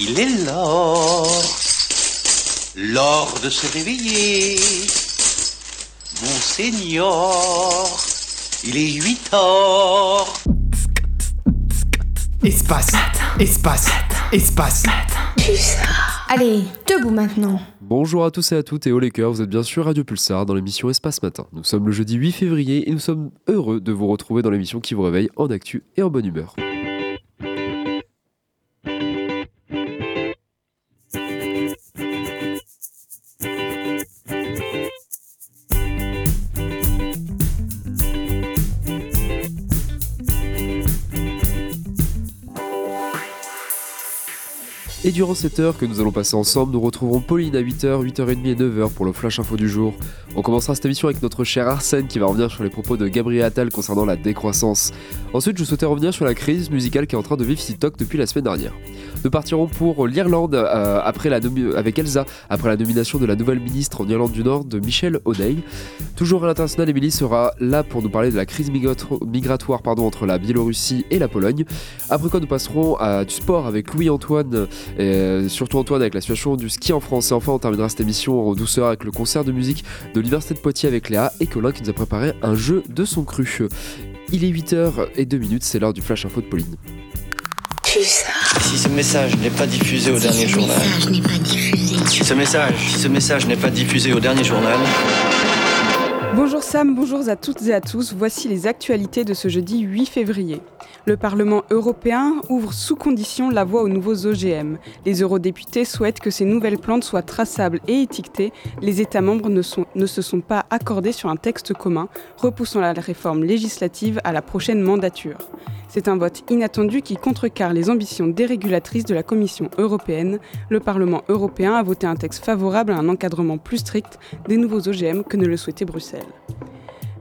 Il est l'heure, l'heure de se réveiller. Monseigneur, il est 8 heures. Espace, espace, espace. Allez, debout maintenant. Bonjour à tous et à toutes et au les cœurs, vous êtes bien sûr Radio Pulsar dans l'émission Espace Matin. Nous sommes le jeudi 8 février et nous sommes heureux de vous retrouver dans l'émission qui vous réveille en actu et en bonne humeur. Durant cette heure que nous allons passer ensemble, nous retrouverons Pauline à 8h, 8h30 et 9h pour le flash info du jour. On commencera cette émission avec notre cher Arsène qui va revenir sur les propos de Gabriel Attal concernant la décroissance. Ensuite, je souhaitais revenir sur la crise musicale qui est en train de vivre TikTok depuis la semaine dernière. Nous partirons pour l'Irlande euh, avec Elsa après la nomination de la nouvelle ministre en Irlande du Nord de Michelle O'Neill. Toujours à l'international, Emily sera là pour nous parler de la crise migratoire pardon, entre la Biélorussie et la Pologne. Après quoi, nous passerons à du sport avec Louis-Antoine et surtout Antoine avec la situation du ski en France. Et enfin, on terminera cette émission en douceur avec le concert de musique de l'Université de Poitiers avec Léa et Colin qui nous a préparé un jeu de son cru. Il est 8h02, c'est l'heure du flash info de Pauline. Si ce message n'est pas diffusé au dernier journal. Si ce message, si ce message n'est pas diffusé au dernier journal. Bonjour Sam, bonjour à toutes et à tous. Voici les actualités de ce jeudi 8 février. Le Parlement européen ouvre sous condition la voie aux nouveaux OGM. Les eurodéputés souhaitent que ces nouvelles plantes soient traçables et étiquetées. Les États membres ne, se sont pas accordés sur un texte commun, repoussant la réforme législative à la prochaine mandature. C'est un vote inattendu qui contrecarre les ambitions dérégulatrices de la Commission européenne. Le Parlement européen a voté un texte favorable à un encadrement plus strict des nouveaux OGM que ne le souhaitait Bruxelles.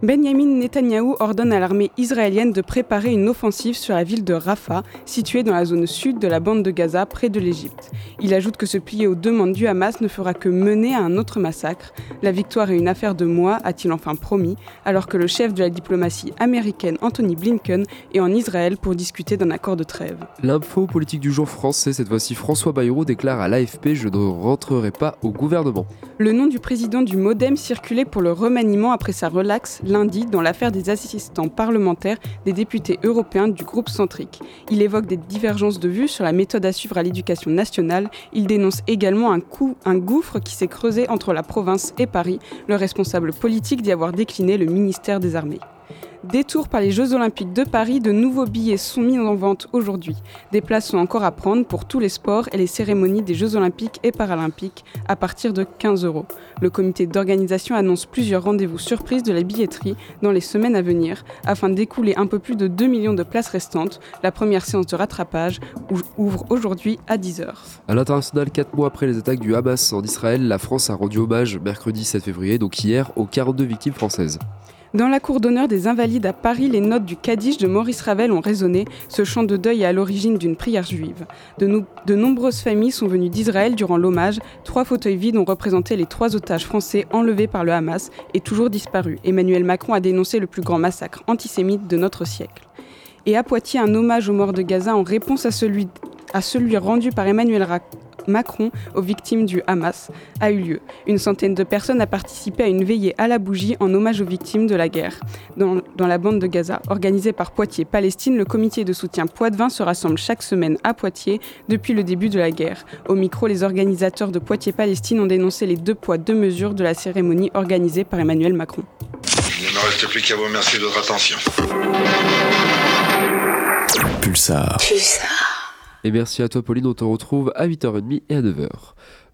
Benjamin Netanyahou ordonne à l'armée israélienne de préparer une offensive sur la ville de Rafah, située dans la zone sud de la bande de Gaza, près de l'Égypte. Il ajoute que se plier aux demandes du Hamas ne fera que mener à un autre massacre. La victoire est une affaire de mois, a-t-il enfin promis, alors que le chef de la diplomatie américaine, Anthony Blinken, est en Israël pour discuter d'un accord de trêve. L'info politique du jour français, cette fois-ci François Bayrou déclare à l'AFP Je ne rentrerai pas au gouvernement. Le nom du président du Modem circulait pour le remaniement après sa relaxe lundi dans l'affaire des assistants parlementaires des députés européens du groupe centrique. Il évoque des divergences de vues sur la méthode à suivre à l'éducation nationale. Il dénonce également un, coup, un gouffre qui s'est creusé entre la province et Paris, le responsable politique d'y avoir décliné le ministère des Armées. Détour par les Jeux Olympiques de Paris, de nouveaux billets sont mis en vente aujourd'hui. Des places sont encore à prendre pour tous les sports et les cérémonies des Jeux Olympiques et Paralympiques à partir de 15 euros. Le comité d'organisation annonce plusieurs rendez-vous surprises de la billetterie dans les semaines à venir afin d'écouler un peu plus de 2 millions de places restantes. La première séance de rattrapage ouvre aujourd'hui à 10h. À l'international, 4 mois après les attaques du Hamas en Israël, la France a rendu hommage mercredi 7 février, donc hier, aux 42 victimes françaises. Dans la cour d'honneur des Invalides à Paris, les notes du Kaddish de Maurice Ravel ont résonné. Ce chant de deuil est à l'origine d'une prière juive. De, nombreuses familles sont venues d'Israël durant l'hommage. Trois fauteuils vides ont représenté les trois otages français enlevés par le Hamas et toujours disparus. Emmanuel Macron a dénoncé le plus grand massacre antisémite de notre siècle. Et à Poitiers, un hommage aux morts de Gaza en réponse à celui, rendu par Emmanuel Macron aux victimes du Hamas a eu lieu. Une centaine de personnes a participé à une veillée à la bougie en hommage aux victimes de la guerre. Dans, dans la bande de Gaza, organisée par Poitiers Palestine, le comité de soutien Poitvin se rassemble chaque semaine à Poitiers depuis le début de la guerre. Au micro, les organisateurs de Poitiers Palestine ont dénoncé les deux poids, deux mesures de la cérémonie organisée par Emmanuel Macron. Il ne me reste plus qu'à vous remercier de votre attention. Pulsar. Pulsar. Et merci à toi Pauline, on te retrouve à 8h30 et à 9h.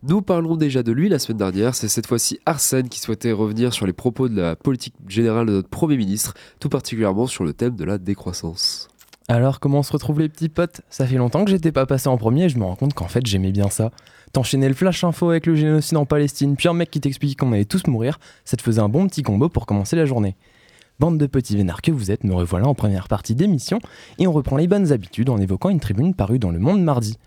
Nous parlons déjà de lui la semaine dernière, c'est cette fois-ci Arsène qui souhaitait revenir sur les propos de la politique générale de notre Premier ministre, tout particulièrement sur le thème de la décroissance. Alors comment on se retrouve les petits potes? Ça fait longtemps que j'étais pas passé en premier et je me rends compte qu'en fait j'aimais bien ça. T'enchaînais le flash info avec le génocide en Palestine, puis un mec qui t'explique qu'on allait tous mourir, ça te faisait un bon petit combo pour commencer la journée. Bande de petits vénards que vous êtes, me revoilà en première partie d'émission et on reprend les bonnes habitudes en évoquant une tribune parue dans Le Monde mardi.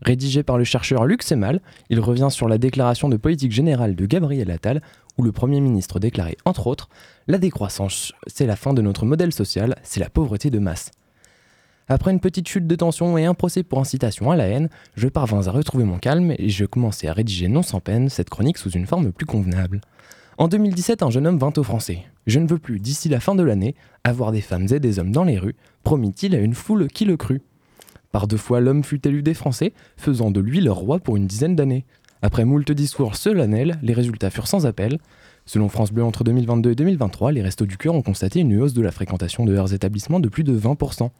Rédigé par le chercheur Luc Semal, il revient sur la déclaration de politique générale de Gabriel Attal où le Premier ministre déclarait entre autres La décroissance, c'est la fin de notre modèle social, c'est la pauvreté de masse. Après une petite chute de tension et un procès pour incitation à la haine, je parvins à retrouver mon calme et je commençai à rédiger non sans peine cette chronique sous une forme plus convenable. En 2017, un jeune homme vint aux Français. Je ne veux plus, d'ici la fin de l'année, avoir des femmes et des hommes dans les rues, promit-il à une foule qui le crut. Par deux fois, l'homme fut élu des Français, faisant de lui leur roi pour une dizaine d'années. Après moult discours solennels, les résultats furent sans appel. Selon France Bleu, entre 2022 et 2023, les Restos du Cœur ont constaté une hausse de la fréquentation de leurs établissements de plus de 20%.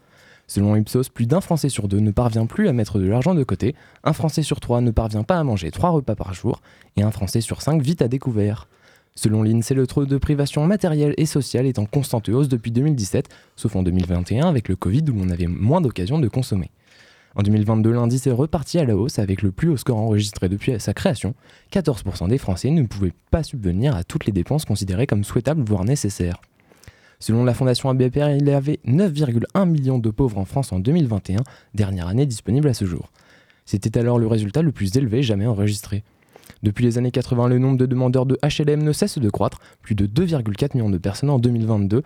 Selon Ipsos, plus d'un Français sur deux ne parvient plus à mettre de l'argent de côté, un Français sur trois ne parvient pas à manger trois repas par jour, et un Français sur cinq vit à découvert. Selon l'INSEE, le taux de privation matérielle et sociale est en constante hausse depuis 2017, sauf en 2021 avec le Covid où on avait moins d'occasions de consommer. En 2022, l'indice est reparti à la hausse avec le plus haut score enregistré depuis sa création. 14% des Français ne pouvaient pas subvenir à toutes les dépenses considérées comme souhaitables voire nécessaires. Selon la Fondation ABPR, il y avait 9,1 millions de pauvres en France en 2021, dernière année disponible à ce jour. C'était alors le résultat le plus élevé jamais enregistré. Depuis les années 80, le nombre de demandeurs de HLM ne cesse de croître, plus de 2,4 millions de personnes en 2022,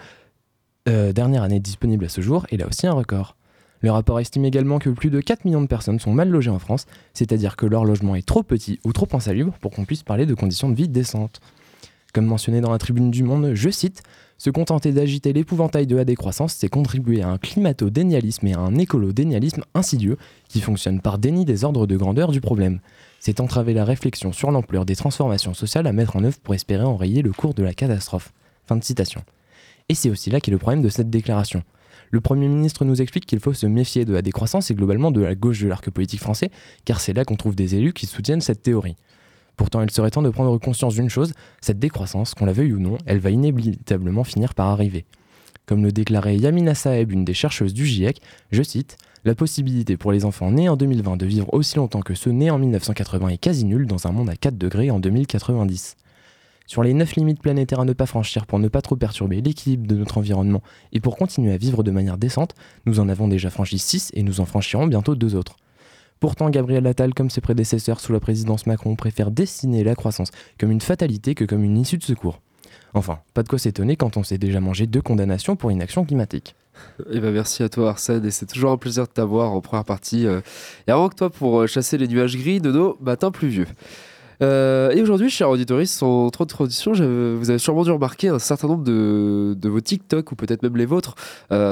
euh, dernière année disponible à ce jour, et là aussi un record. Le rapport estime également que plus de 4 millions de personnes sont mal logées en France, c'est-à-dire que leur logement est trop petit ou trop insalubre pour qu'on puisse parler de conditions de vie décentes. Comme mentionné dans la tribune du Monde, je cite Se contenter d'agiter l'épouvantail de la décroissance, c'est contribuer à un climato-dénialisme et à un écolo-dénialisme insidieux qui fonctionne par déni des ordres de grandeur du problème. C'est entraver la réflexion sur l'ampleur des transformations sociales à mettre en œuvre pour espérer enrayer le cours de la catastrophe. Fin de citation. Et c'est aussi là qu'est le problème de cette déclaration. Le Premier ministre nous explique qu'il faut se méfier de la décroissance et globalement de la gauche de l'arc politique français, car c'est là qu'on trouve des élus qui soutiennent cette théorie. Pourtant, il serait temps de prendre conscience d'une chose, cette décroissance, qu'on la veuille ou non, elle va inévitablement finir par arriver. Comme le déclarait Yamina Saeb, une des chercheuses du GIEC, je cite La possibilité pour les enfants nés en 2020 de vivre aussi longtemps que ceux nés en 1980 est quasi nulle dans un monde à 4 degrés en 2090. Sur les 9 limites planétaires à ne pas franchir pour ne pas trop perturber l'équilibre de notre environnement et pour continuer à vivre de manière décente, nous en avons déjà franchi 6 et nous en franchirons bientôt deux autres. Pourtant, Gabriel Attal, comme ses prédécesseurs sous la présidence Macron, préfère dessiner la croissance comme une fatalité que comme une issue de secours. Enfin, pas de quoi s'étonner quand on s'est déjà mangé deux condamnations pour inaction climatique. Eh ben merci à toi Arsène et c'est toujours un plaisir de t'avoir en première partie. Euh, et avant que toi pour euh, chasser les nuages gris de nos matins pluvieux. Euh, et aujourd'hui, chers auditeurs, sans trop de vous avez sûrement dû remarquer un certain nombre de, vos TikTok ou peut-être même les vôtres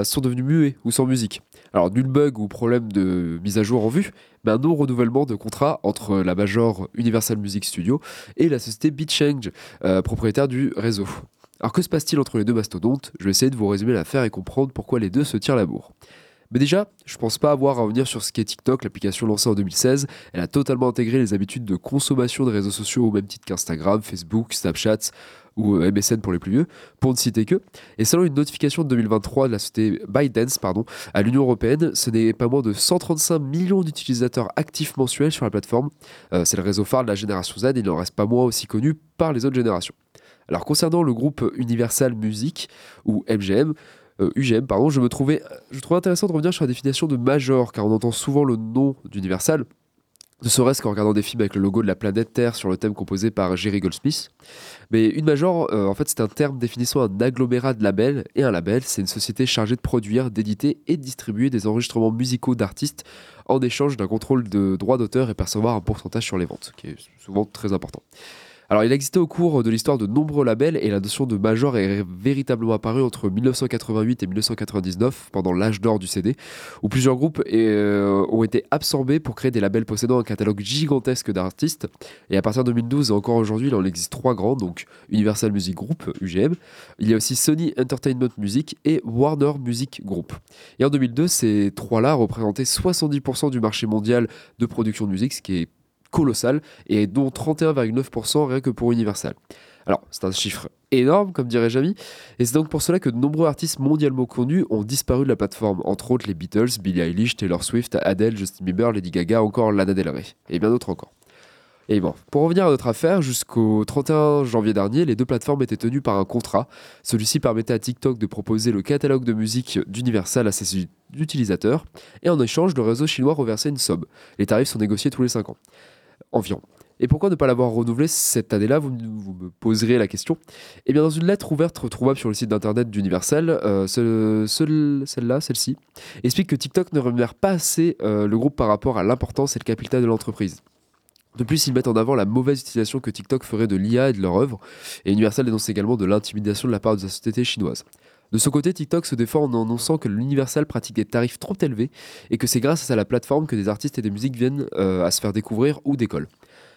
sont devenus muets ou sans musique. Alors, nul bug ou problème de mise à jour en vue, mais un non-renouvellement de contrat entre la major Universal Music Studio et la société BitChange, euh, propriétaire du réseau. Alors, que se passe-t-il entre les deux mastodontes? Je vais essayer de vous résumer l'affaire et comprendre pourquoi les deux se tirent la bourre. Mais déjà, je pense pas avoir à revenir sur ce qu'est TikTok, l'application lancée en 2016. Elle a totalement intégré les habitudes de consommation de réseaux sociaux au même titre qu'Instagram, Facebook, Snapchat ou euh, MSN pour les plus vieux, pour ne citer que. Et selon une notification de 2023 de la société ByteDance pardon, à l'Union Européenne, ce n'est pas moins de 135 millions d'utilisateurs actifs mensuels sur la plateforme. Euh, c'est le réseau phare de la génération Z, il n'en reste pas moins aussi connu par les autres générations. Alors concernant le groupe Universal Music, ou MGM, UGM, pardon, je me trouvais, je trouvais intéressant de revenir sur la définition de major, car on entend souvent le nom d'Universal, ne serait-ce qu'en regardant des films avec le logo de la planète Terre sur le thème composé par Jerry Goldsmith. Mais une major, euh, en fait, c'est un terme définissant un agglomérat de labels, et un label, c'est une société chargée de produire, d'éditer et de distribuer des enregistrements musicaux d'artistes en échange d'un contrôle de droits d'auteur et percevoir un pourcentage sur les ventes, qui est souvent très important. Alors, il existait au cours de l'histoire de nombreux labels et la notion de major est véritablement apparue entre 1988 et 1999, pendant l'âge d'or du CD, où plusieurs groupes euh, ont été absorbés pour créer des labels possédant un catalogue gigantesque d'artistes. Et à partir de 2012 et encore aujourd'hui, il en existe trois grands, donc Universal Music Group, UGM. Il y a aussi Sony Entertainment Music et Warner Music Group. Et en 2002, ces trois-là représentaient 70% du marché mondial de production de musique, ce qui est colossal, et dont 31,9% rien que pour Universal. Alors, c'est un chiffre énorme, comme dirait Jamie, et c'est donc pour cela que de nombreux artistes mondialement connus ont disparu de la plateforme, entre autres les Beatles, Billie Eilish, Taylor Swift, Adele, Justin Bieber, Lady Gaga, encore Lana Del Rey, et bien d'autres encore. Et bon, pour revenir à notre affaire, jusqu'au 31 janvier dernier, les deux plateformes étaient tenues par un contrat. Celui-ci permettait à TikTok de proposer le catalogue de musique d'Universal à ses utilisateurs, et en échange, le réseau chinois reversait une somme. Les tarifs sont négociés tous les 5 ans. Environ. Et pourquoi ne pas l'avoir renouvelé cette année-là? Vous, me poserez la question. Eh bien, dans une lettre ouverte retrouvable sur le site d'internet d'Universal, euh, celle-là, celle-ci, explique que TikTok ne rémunère pas assez euh, le groupe par rapport à l'importance et le capital de l'entreprise. De plus, ils mettent en avant la mauvaise utilisation que TikTok ferait de l'IA et de leur œuvre, et Universal dénonce également de l'intimidation de la part de la société chinoise. De son côté, TikTok se défend en annonçant que l'Universal pratique des tarifs trop élevés et que c'est grâce à la plateforme que des artistes et des musiques viennent euh, à se faire découvrir ou décollent.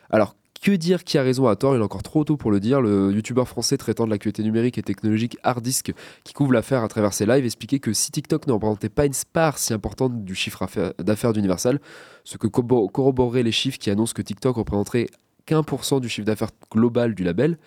Alors, que dire qui a raison à tort? Il est encore trop tôt pour le dire. Le youtubeur français traitant de l'actualité numérique et technologique Hardisk, qui couvre l'affaire à travers ses lives, expliquait que si TikTok ne représentait pas une part si importante du chiffre d'affaires d'Universal, ce que corroboreraient les chiffres qui annoncent que TikTok représenterait qu'1% du chiffre d'affaires global du label.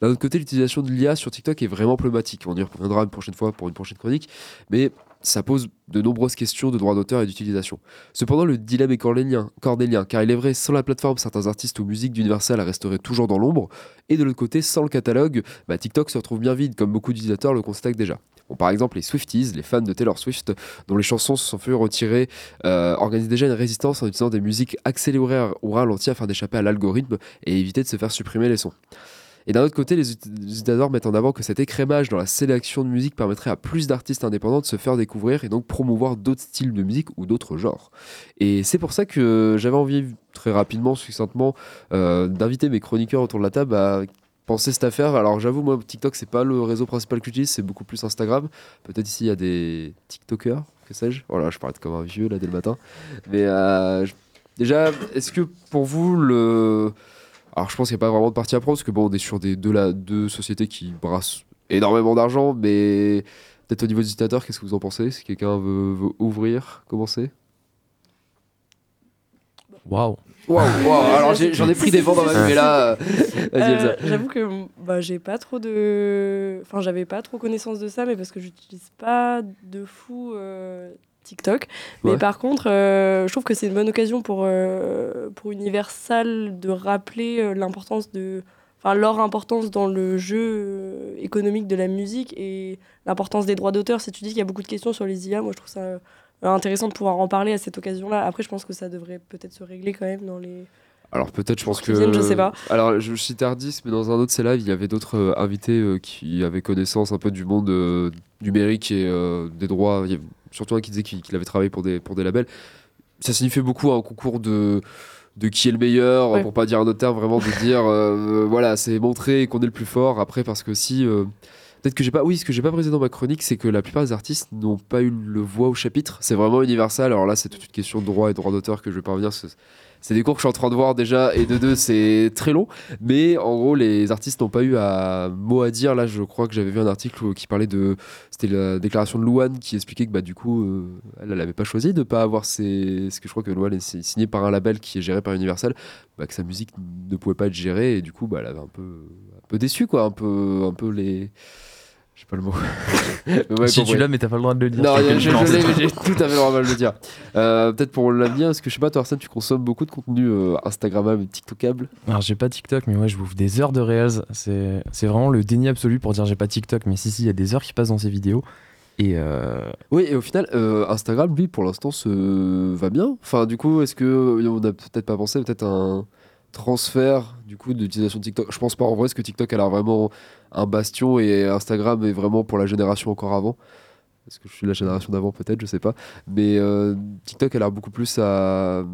D'un autre côté, l'utilisation de l'IA sur TikTok est vraiment problématique. On y reviendra une prochaine fois pour une prochaine chronique. Mais ça pose de nombreuses questions de droit d'auteur et d'utilisation. Cependant, le dilemme est cornélien, car il est vrai, sans la plateforme, certains artistes ou musiques d'Universal resteraient toujours dans l'ombre, et de l'autre côté, sans le catalogue, bah, TikTok se retrouve bien vide, comme beaucoup d'utilisateurs le constatent déjà. par exemple, les Swifties, les fans de Taylor Swift, dont les chansons se sont fait retirer, euh, organisent déjà une résistance en utilisant des musiques accélérées ou ralenties afin d'échapper à l'algorithme et éviter de se faire supprimer les sons. Et d'un autre côté, les utilisateurs mettent en avant que cet écrémage dans la sélection de musique permettrait à plus d'artistes indépendants de se faire découvrir et donc promouvoir d'autres styles de musique ou d'autres genres. Et c'est pour ça que j'avais envie, très rapidement, succinctement, euh, d'inviter mes chroniqueurs autour de la table à penser cette affaire. Alors j'avoue, moi, TikTok, c'est pas le réseau principal que j'utilise, c'est beaucoup plus Instagram. Peut-être ici, il y a des TikTokers, que sais-je. Voilà, je parle comme un vieux là dès le matin. Mais euh, déjà, est-ce que pour vous, le alors je pense qu'il n'y a pas vraiment de partie à prendre, parce que bon, on est sur des deux, deux sociétés qui brassent énormément d'argent, mais peut-être au niveau des utilisateurs, qu'est-ce que vous en pensez? Si quelqu'un veut, ouvrir, commencer Waouh. Waouh, alors j'en ai, pris des vents dans ma vie, mais là, euh, J'avoue que bah, j'ai pas trop de. Enfin, j'avais pas trop connaissance de ça, mais parce que j'utilise pas de fou euh, TikTok. Mais par contre, euh, je trouve que c'est une bonne occasion pour, euh, pour Universal de rappeler euh, l'importance de. Enfin, leur importance dans le jeu économique de la musique et l'importance des droits d'auteur. Si tu dis qu'il y a beaucoup de questions sur les IA, moi je trouve ça intéressant de pouvoir en parler à cette occasion-là. Après, je pense que ça devrait peut-être se régler quand même dans les. Alors peut-être, je pense que. je sais pas. Alors je cite Ardis, mais dans un autre live, il y avait d'autres invités qui avaient connaissance un peu du monde numérique et des droits surtout un qui disait qu'il avait travaillé pour des, pour des labels. Ça signifiait beaucoup un concours de de qui est le meilleur, pour pas dire un autre terme, vraiment de dire euh, voilà, c'est montrer qu'on est le plus fort. Après, parce que si. Euh, peut-être que j'ai pas. Oui, ce que j'ai pas précisé dans ma chronique, c'est que la plupart des artistes n'ont pas eu le voix au chapitre. C'est vraiment universel. Alors là, c'est toute une question de droit et droit d'auteur que je vais pas revenir c'est des cours que je suis en train de voir déjà, et de deux, c'est très long. Mais en gros, les artistes n'ont pas eu un mot à dire. Là, je crois que j'avais vu un article qui parlait de. C'était la déclaration de Louane qui expliquait que bah, du coup, euh, elle n'avait pas choisi de ne pas avoir ses. Ce que je crois que Louane est signé par un label qui est géré par Universal, bah, que sa musique ne pouvait pas être gérée, et du coup, bah, elle avait un peu, un peu déçu, quoi. Un peu, un peu les j'ai pas le mot. si tu l'as, mais t'as pas le droit de le dire. Non, je, l'ai, mais j'ai tout à fait le droit de le dire. Euh, peut-être pour l'avenir, est-ce que je sais pas, toi, Arsène, tu consommes beaucoup de contenu euh, Instagrammable et TikTokable Alors, j'ai pas TikTok, mais ouais, je bouffe des heures de Reels. C'est, c'est vraiment le déni absolu pour dire j'ai pas TikTok, mais si, si, il y a des heures qui passent dans ces vidéos. Et euh... Oui, et au final, euh, Instagram, lui, pour l'instant, se va bien. Enfin, du coup, est-ce que on a peut-être pas pensé peut-être un transfert du coup d'utilisation de TikTok Je pense pas en vrai, est-ce que TikTok elle a vraiment un bastion et Instagram est vraiment pour la génération encore avant est-ce que je suis la génération d'avant peut-être, je sais pas. Mais euh, TikTok a l'air beaucoup plus à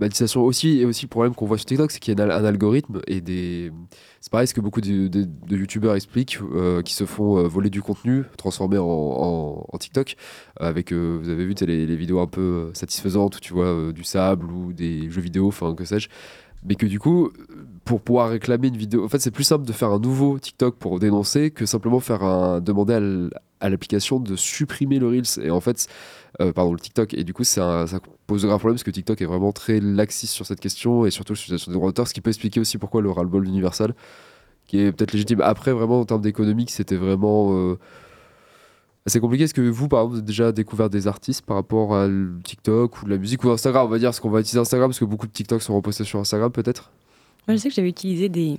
l'utilisation aussi et aussi le problème qu'on voit sur TikTok, c'est qu'il y a un, algorithme et des. C'est pareil, ce que beaucoup de, de, youtubeurs expliquent, euh, qui se font euh, voler du contenu transformé en, en, TikTok. Avec, vous avez vu les, les, vidéos un peu satisfaisantes où tu vois du sable ou des jeux vidéo, enfin que sais-je mais que du coup, pour pouvoir réclamer une vidéo, en fait, c'est plus simple de faire un nouveau TikTok pour dénoncer que simplement faire un demander à l'application de supprimer le Reels et en fait, euh, pardon, le TikTok. Et du coup, ça pose de graves problèmes parce que TikTok est vraiment très laxiste sur cette question et surtout sur des droits d'auteur, ce qui peut expliquer aussi pourquoi le ras-le-bol universal, qui est peut-être légitime. Après, vraiment, en termes d'économique, c'était vraiment. Euh, c'est compliqué. Est-ce que vous, par exemple, vous avez déjà découvert des artistes par rapport à TikTok ou la musique ou Instagram On va dire, ce qu'on va utiliser Instagram parce que beaucoup de TikTok sont repostés sur Instagram, peut-être? Moi, je sais que j'avais utilisé des,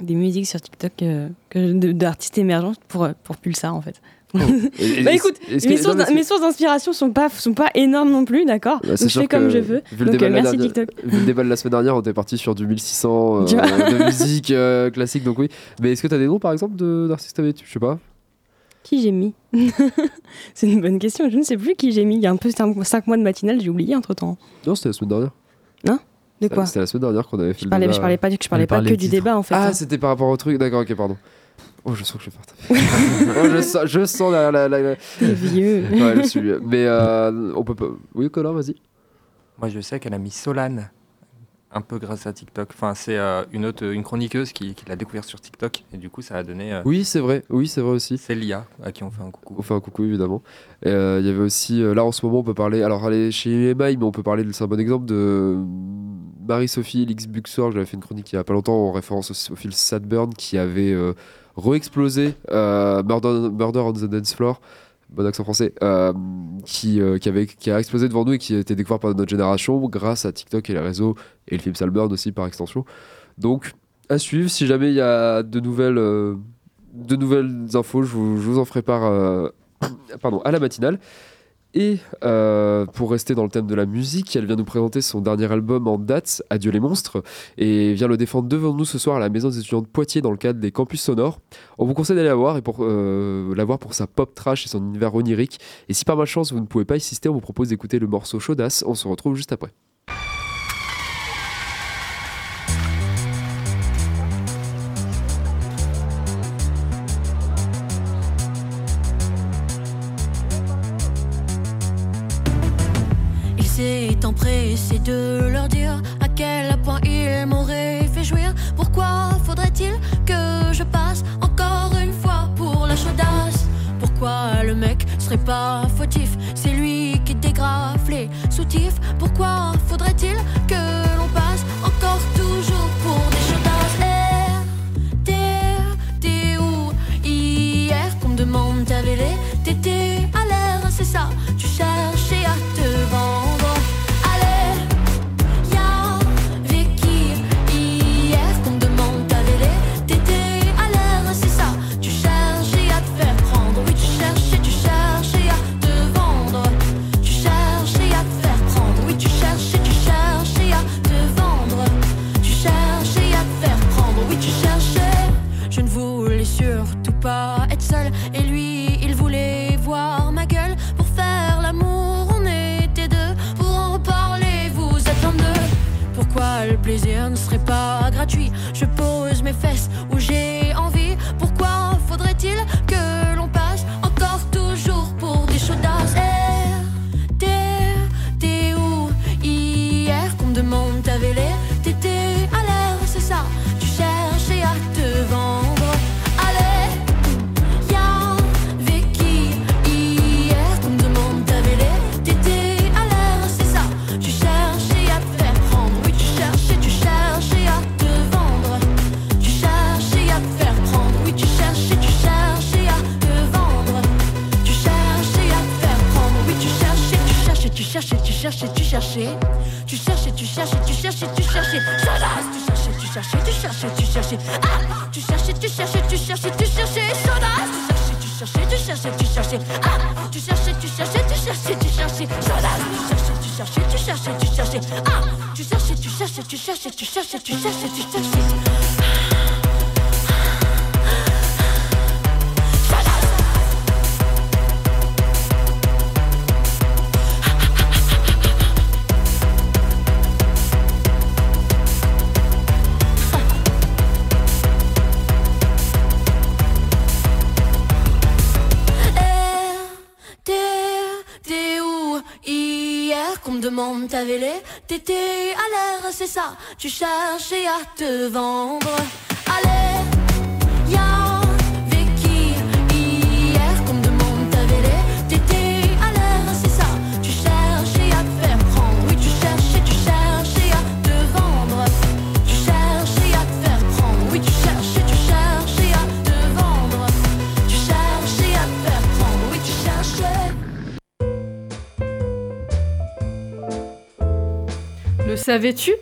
des musiques sur TikTok euh, d'artistes émergents pour, pour Pulsar, en fait. bah écoute, mes, sources, d'inspiration sont pas, sont pas énormes non plus, d'accord? Bah, Donc je fais comme je veux. Donc euh, merci TikTok. Vu le débat de la semaine dernière, on était parti sur du 1600 euh, de musique euh, classique, donc oui. Mais est-ce que tu as des noms par exemple d'artistes avec Je sais pas? Qui j'ai mis C'est une bonne question, je ne sais plus qui j'ai mis. Il y a un peu 5 mois de matinale, j'ai oublié entre temps. Non, c'était la semaine dernière. Non de quoi C'était la semaine dernière qu'on avait fait je parlais, Je parlais pas, je parlais pas que du débat en fait. Ah, hein. c'était par rapport au truc, d'accord, ok, pardon. Oh, je sens que je vais faire oh, je sens, je sens la. la, la, vieux. ouais, je suis vieux. Mais euh, on peut pas. Oui, Colin, vas-y. Moi, je sais qu'elle a mis Solane un peu grâce à TikTok. Enfin, c'est euh, une autre, une chroniqueuse qui, qui l'a découvert sur TikTok et du coup, ça a donné. Euh, oui, c'est vrai. Oui, c'est vrai aussi. C'est Lia à qui on fait un coucou. On fait un coucou évidemment. Il y avait aussi là en ce moment, on peut parler. Alors, est chez EMI, mais on peut parler. C'est un bon exemple de Marie-Sophie Lix Buxor. J'avais fait une chronique il y a pas longtemps en référence au, au film Sadburn qui avait re-explosé euh, Murder, on the Dance Floor bon accent français, euh, qui, euh, qui, avait, qui a explosé devant nous et qui a été découvert par notre génération grâce à TikTok et les réseaux et le film Salburn aussi par extension. Donc à suivre, si jamais il y a de nouvelles, de nouvelles infos, je vous, je vous en ferai part pardon, à la matinale. Et euh, pour rester dans le thème de la musique, elle vient nous présenter son dernier album en date, Adieu les monstres, et vient le défendre devant nous ce soir à la Maison des étudiants de Poitiers dans le cadre des campus sonores. On vous conseille d'aller la voir pour euh, la voir pour sa pop trash et son univers onirique. Et si par malchance vous ne pouvez pas assister, on vous propose d'écouter le morceau Chaudasse. On se retrouve juste après. Cherchais, tu cherchais. Ah, tu cherchais, tu cherchais, tu cherchais, tu cherchais. Chaudasse, tu cherchais, tu cherchais, tu cherchais, tu cherchais. Ah, tu cherchais, tu cherchais, tu cherchais, tu cherchais. Chaudasse, tu cherchais, tu cherchais, tu cherchais, tu cherchais. Ah, tu cherchais, tu cherchais, tu cherchais, tu cherchais, tu cherchais, tu cherchais. Tu cherchais à te vendre. Allez, y'a Vicky, hier qu'on me demande ta vélé, t'étais à l'air, c'est ça, tu cherchais à te faire prendre. Oui, tu cherchais, tu cherchais à te vendre. Tu cherchais à te faire prendre. Oui, tu cherchais, tu cherchais à te vendre. Tu cherchais à te faire prendre. Oui, tu cherchais. Le savais-tu?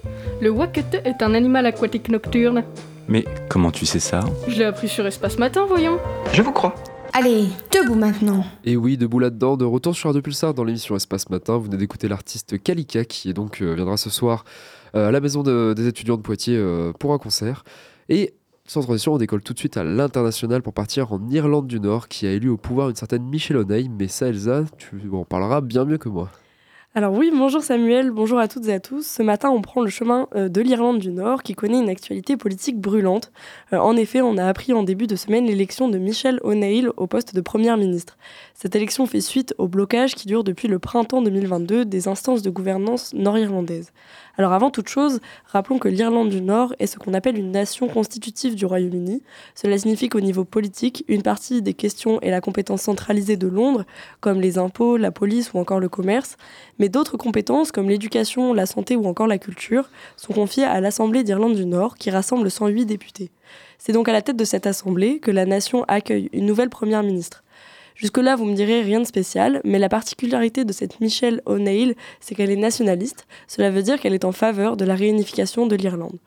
Le wakete est un animal aquatique nocturne. Mais comment tu sais ça Je l'ai appris sur Espace Matin, voyons. Je vous crois. Allez, debout maintenant. Et oui, debout là-dedans, de retour sur Radio Pulsar dans l'émission Espace Matin. Vous venez d'écouter l'artiste Kalika qui est donc euh, viendra ce soir euh, à la maison des étudiants de Poitiers euh, pour un concert. Et sans transition, on décolle tout de suite à l'international pour partir en Irlande du Nord qui a élu au pouvoir une certaine Michelle O'Neill. Mais ça, Elsa, tu en parleras bien mieux que moi. Alors oui, bonjour Samuel, bonjour à toutes et à tous. Ce matin, on prend le chemin euh, de l'Irlande du Nord qui connaît une actualité politique brûlante. Euh, en effet, on a appris en début de semaine l'élection de Michelle O'Neill au poste de Première ministre. Cette élection fait suite au blocage qui dure depuis le printemps 2022 des instances de gouvernance nord-irlandaises. Alors avant toute chose, rappelons que l'Irlande du Nord est ce qu'on appelle une nation constitutive du Royaume-Uni. Cela signifie qu'au niveau politique, une partie des questions est la compétence centralisée de Londres, comme les impôts, la police ou encore le commerce, mais d'autres compétences comme l'éducation, la santé ou encore la culture sont confiées à l'Assemblée d'Irlande du Nord qui rassemble 108 députés. C'est donc à la tête de cette assemblée que la nation accueille une nouvelle première ministre. Jusque-là, vous me direz rien de spécial, mais la particularité de cette Michelle O'Neill, c'est qu'elle est nationaliste. Cela veut dire qu'elle est en faveur de la réunification de l'Irlande.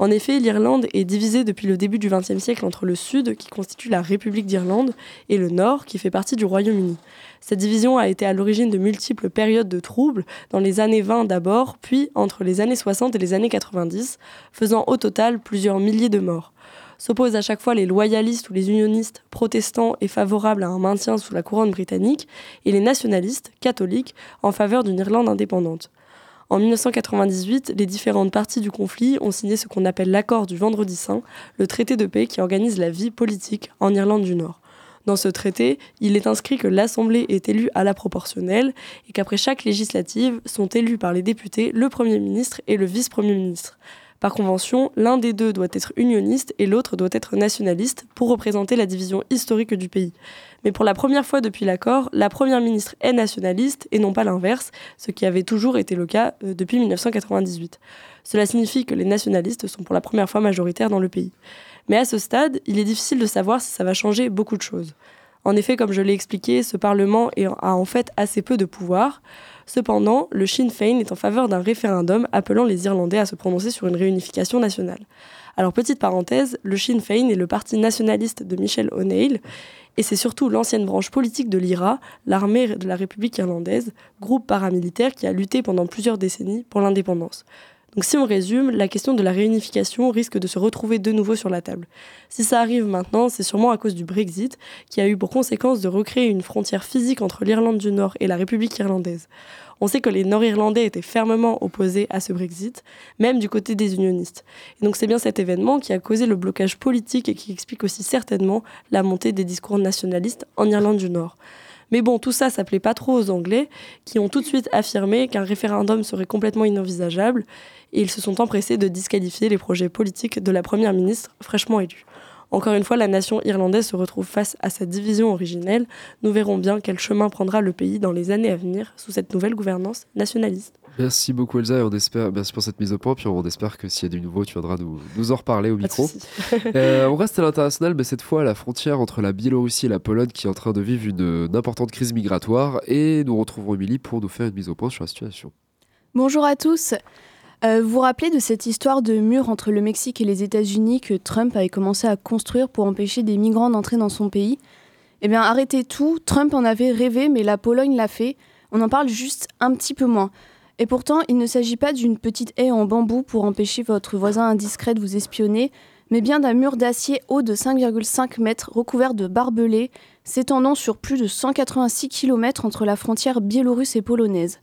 En effet, l'Irlande est divisée depuis le début du XXe siècle entre le Sud, qui constitue la République d'Irlande, et le Nord, qui fait partie du Royaume-Uni. Cette division a été à l'origine de multiples périodes de troubles, dans les années 20 d'abord, puis entre les années 60 et les années 90, faisant au total plusieurs milliers de morts s'opposent à chaque fois les loyalistes ou les unionistes protestants et favorables à un maintien sous la couronne britannique, et les nationalistes catholiques en faveur d'une Irlande indépendante. En 1998, les différentes parties du conflit ont signé ce qu'on appelle l'accord du Vendredi Saint, le traité de paix qui organise la vie politique en Irlande du Nord. Dans ce traité, il est inscrit que l'Assemblée est élue à la proportionnelle et qu'après chaque législative sont élus par les députés le Premier ministre et le Vice-Premier ministre. Par convention, l'un des deux doit être unioniste et l'autre doit être nationaliste pour représenter la division historique du pays. Mais pour la première fois depuis l'accord, la Première ministre est nationaliste et non pas l'inverse, ce qui avait toujours été le cas euh, depuis 1998. Cela signifie que les nationalistes sont pour la première fois majoritaires dans le pays. Mais à ce stade, il est difficile de savoir si ça va changer beaucoup de choses. En effet, comme je l'ai expliqué, ce Parlement a en fait assez peu de pouvoir. Cependant, le Sinn Féin est en faveur d'un référendum appelant les Irlandais à se prononcer sur une réunification nationale. Alors petite parenthèse, le Sinn Féin est le parti nationaliste de Michel O'Neill et c'est surtout l'ancienne branche politique de l'IRA, l'armée de la République irlandaise, groupe paramilitaire qui a lutté pendant plusieurs décennies pour l'indépendance. Donc si on résume, la question de la réunification risque de se retrouver de nouveau sur la table. Si ça arrive maintenant, c'est sûrement à cause du Brexit, qui a eu pour conséquence de recréer une frontière physique entre l'Irlande du Nord et la République irlandaise. On sait que les Nord-Irlandais étaient fermement opposés à ce Brexit, même du côté des unionistes. Et donc c'est bien cet événement qui a causé le blocage politique et qui explique aussi certainement la montée des discours nationalistes en Irlande du Nord. Mais bon, tout ça, ça plaît pas trop aux Anglais, qui ont tout de suite affirmé qu'un référendum serait complètement inenvisageable, et ils se sont empressés de disqualifier les projets politiques de la Première ministre fraîchement élue. Encore une fois, la nation irlandaise se retrouve face à sa division originelle. Nous verrons bien quel chemin prendra le pays dans les années à venir sous cette nouvelle gouvernance nationaliste. Merci beaucoup Elsa et on espère, merci pour cette mise au point. Puis on espère que s'il y a du nouveau, tu viendras nous, nous en reparler au micro. euh, on reste à l'international, mais cette fois à la frontière entre la Biélorussie et la Pologne qui est en train de vivre une, importante crise migratoire. Et nous retrouvons Émilie pour nous faire une mise au point sur la situation. Bonjour à tous. Euh, vous vous rappelez de cette histoire de mur entre le Mexique et les États-Unis que Trump avait commencé à construire pour empêcher des migrants d'entrer dans son pays? Eh bien, arrêtez tout. Trump en avait rêvé, mais la Pologne l'a fait. On en parle juste un petit peu moins. Et pourtant, il ne s'agit pas d'une petite haie en bambou pour empêcher votre voisin indiscret de vous espionner, mais bien d'un mur d'acier haut de 5,5 mètres recouvert de barbelés, s'étendant sur plus de 186 km entre la frontière biélorusse et polonaise.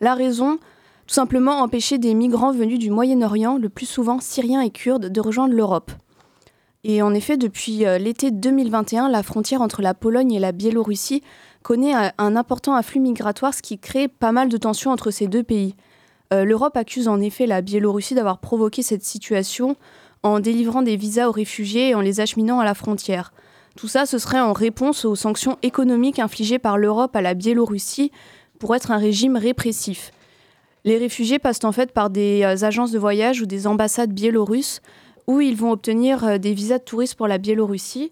La raison Tout simplement empêcher des migrants venus du Moyen-Orient, le plus souvent syriens et kurdes, de rejoindre l'Europe. Et en effet, depuis euh, l'été 2021, la frontière entre la Pologne et la Biélorussie connaît un important afflux migratoire, ce qui crée pas mal de tensions entre ces deux pays. Euh, L'Europe accuse en effet la Biélorussie d'avoir provoqué cette situation en délivrant des visas aux réfugiés et en les acheminant à la frontière. Tout ça, ce serait en réponse aux sanctions économiques infligées par l'Europe à la Biélorussie pour être un régime répressif. Les réfugiés passent en fait par des euh, agences de voyage ou des ambassades biélorusses où ils vont obtenir euh, des visas de touristes pour la Biélorussie.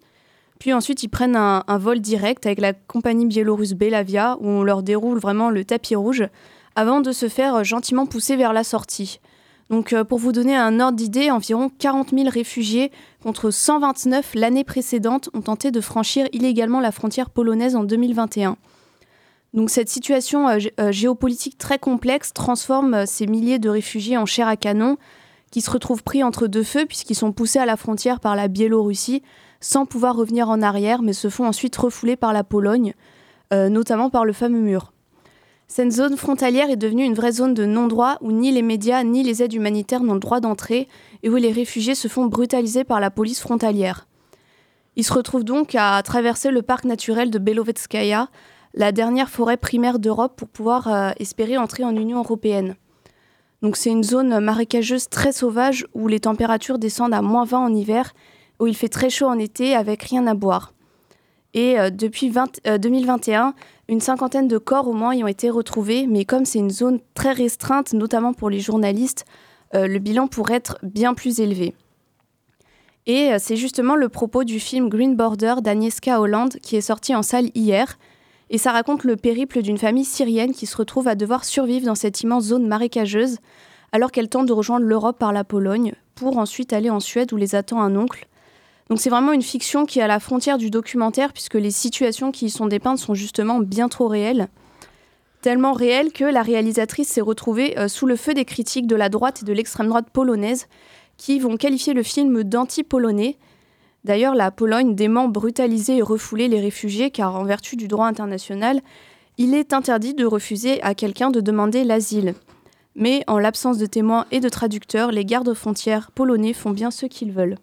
Puis ensuite, ils prennent un, vol direct avec la compagnie biélorusse Belavia, où on leur déroule vraiment le tapis rouge, avant de se faire gentiment pousser vers la sortie. Donc euh, pour vous donner un ordre d'idée, environ 40 000 réfugiés contre 129 l'année précédente ont tenté de franchir illégalement la frontière polonaise en 2021. Cette situation euh, euh, géopolitique très complexe transforme ces milliers de réfugiés en chair à canon qui se retrouvent pris entre deux feux puisqu'ils sont poussés à la frontière par la Biélorussie sans pouvoir revenir en arrière mais se font ensuite refouler par la Pologne, notamment par le fameux mur. Cette zone frontalière est devenue une vraie zone de non-droit où ni les médias ni les aides humanitaires n'ont le droit d'entrer et où les réfugiés se font brutaliser par la police frontalière. Ils se retrouvent donc à traverser le parc naturel de Belovetskaya, la dernière forêt primaire d'Europe pour pouvoir euh, espérer entrer en Union européenne. C'est une zone marécageuse très sauvage où les températures descendent à moins 20 en hiver, où il fait très chaud en été avec rien à boire. Et euh, depuis 2021, euh, une cinquantaine de corps au moins y ont été retrouvés, mais comme c'est une zone très restreinte, notamment pour les journalistes, le bilan pourrait être bien plus élevé. Et c'est justement le propos du film Green Border d'Agnieszka Holland qui est sorti en salle hier. Et ça raconte le périple d'une famille syrienne qui se retrouve à devoir survivre dans cette immense zone marécageuse alors qu'elle tente de rejoindre l'Europe par la Pologne pour ensuite aller en Suède où les attend un oncle. Donc c'est vraiment une fiction qui est à la frontière du documentaire puisque les situations qui y sont dépeintes sont justement bien trop réelles. Tellement réelles que la réalisatrice s'est retrouvée euh, sous le feu des critiques de la droite et de l'extrême droite polonaise qui vont qualifier le film d'anti-polonais. D'ailleurs, la Pologne dément brutaliser et refouler les réfugiés car en vertu du droit international, il est interdit de refuser à quelqu'un de demander l'asile. Mais en l'absence de témoins et de traducteurs, les gardes frontières polonais font bien ce qu'ils veulent.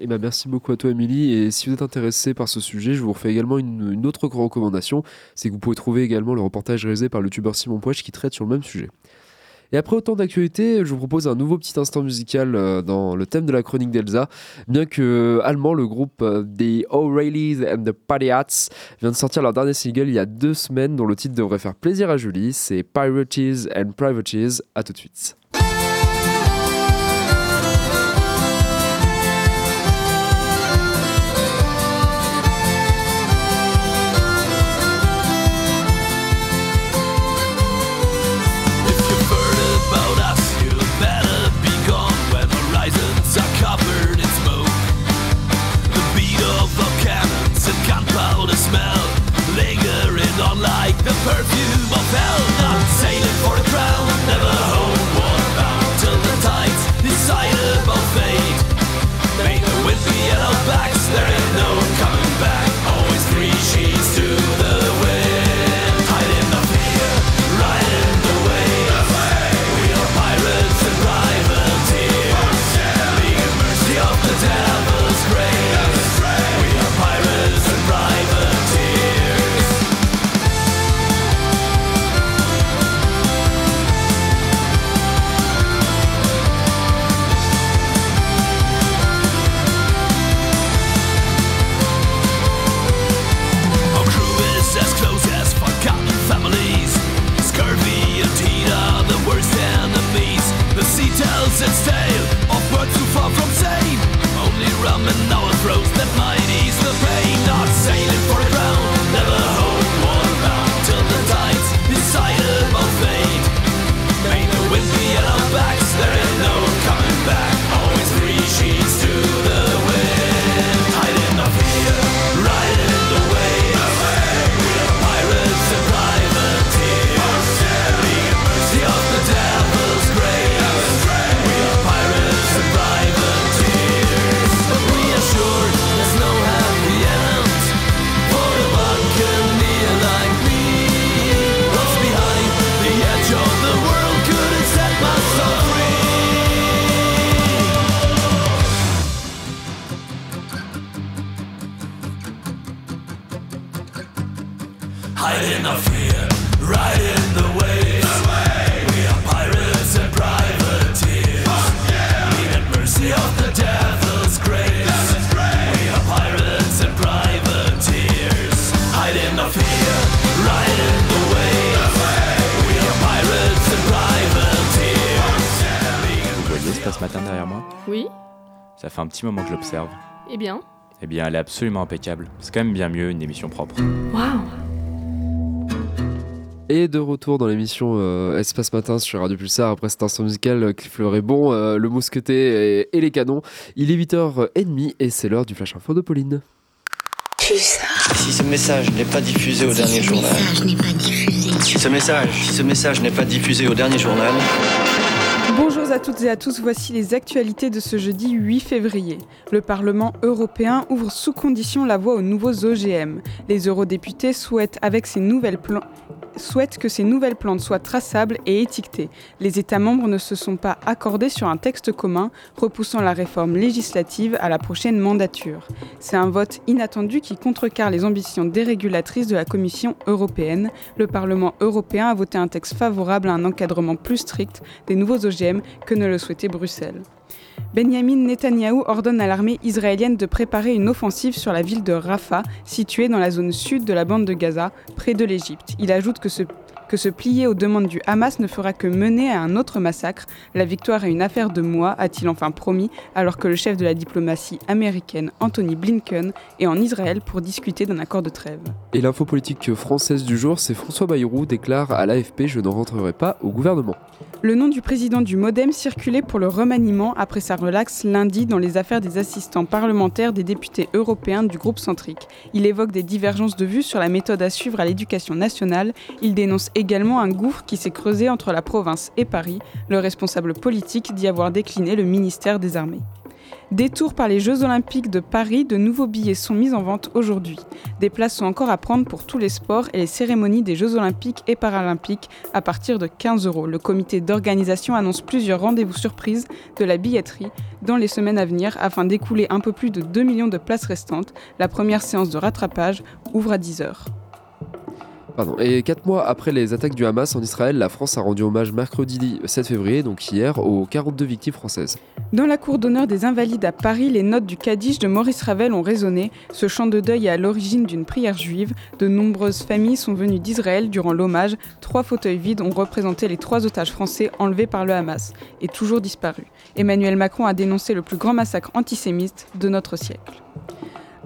Eh ben merci beaucoup à toi, Émilie. Et si vous êtes intéressé par ce sujet, je vous refais également une, autre recommandation c'est que vous pouvez trouver également le reportage réalisé par le youtubeur Simon Poche qui traite sur le même sujet. Et après autant d'actualités, je vous propose un nouveau petit instant musical euh, dans le thème de la chronique d'Elsa. Bien que euh, allemand, le groupe euh, The O'Reillys and the Party Hats vient de sortir leur dernier single il y a deux semaines, dont le titre devrait faire plaisir à Julie. C'est Pirates and Privateers. À tout de suite. Eh bien Eh bien, elle est absolument impeccable. C'est quand même bien mieux une émission propre. Waouh Et de retour dans l'émission euh, Espace Matin sur Radio Pulsar après cet instant musical euh, qui fleurait bon, euh, le mousqueté et, les canons. Il est 8h30 et c'est l'heure du Flash Info de Pauline. Si ce message n'est pas diffusé au dernier journal. Si ce message, si ce message n'est pas diffusé au dernier journal. À toutes et à tous, voici les actualités de ce jeudi 8 février. Le Parlement européen ouvre sous condition la voie aux nouveaux OGM. Les eurodéputés souhaitent, avec ces nouvelles plans, souhaite que ces nouvelles plantes soient traçables et étiquetées. Les États membres ne se sont pas accordés sur un texte commun, repoussant la réforme législative à la prochaine mandature. C'est un vote inattendu qui contrecarre les ambitions dérégulatrices de la Commission européenne. Le Parlement européen a voté un texte favorable à un encadrement plus strict des nouveaux OGM que ne le souhaitait Bruxelles. Benjamin Netanyahou ordonne à l'armée israélienne de préparer une offensive sur la ville de Rafah, située dans la zone sud de la bande de Gaza, près de l'Égypte. Il ajoute que se plier aux demandes du Hamas ne fera que mener à un autre massacre. La victoire est une affaire de mois, a-t-il enfin promis, alors que le chef de la diplomatie américaine, Anthony Blinken, est en Israël pour discuter d'un accord de trêve. Et l'info politique française du jour, c'est François Bayrou déclare à l'AFP Je ne rentrerai pas au gouvernement. Le nom du président du Modem circulait pour le remaniement après sa relaxe lundi dans les affaires des assistants parlementaires des députés européens du groupe centrique. Il évoque des divergences de vues sur la méthode à suivre à l'éducation nationale. Il dénonce également un gouffre qui s'est creusé entre la province et Paris. Le responsable politique dit avoir décliné le ministère des Armées. Détour par les Jeux Olympiques de Paris, de nouveaux billets sont mis en vente aujourd'hui. Des places sont encore à prendre pour tous les sports et les cérémonies des Jeux Olympiques et Paralympiques à partir de 15 euros. Le comité d'organisation annonce plusieurs rendez-vous surprises de la billetterie dans les semaines à venir afin d'écouler un peu plus de 2 millions de places restantes. La première séance de rattrapage ouvre à 10 heures. Et quatre mois après les attaques du Hamas en Israël, la France a rendu hommage mercredi 7 février, donc hier, aux 42 victimes françaises. Dans la cour d'honneur des Invalides à Paris, les notes du Kaddish de Maurice Ravel ont résonné. Ce chant de deuil est à l'origine d'une prière juive. De nombreuses familles sont venues d'Israël durant l'hommage. Trois fauteuils vides ont représenté les trois otages français enlevés par le Hamas et toujours disparus. Emmanuel Macron a dénoncé le plus grand massacre antisémite de notre siècle.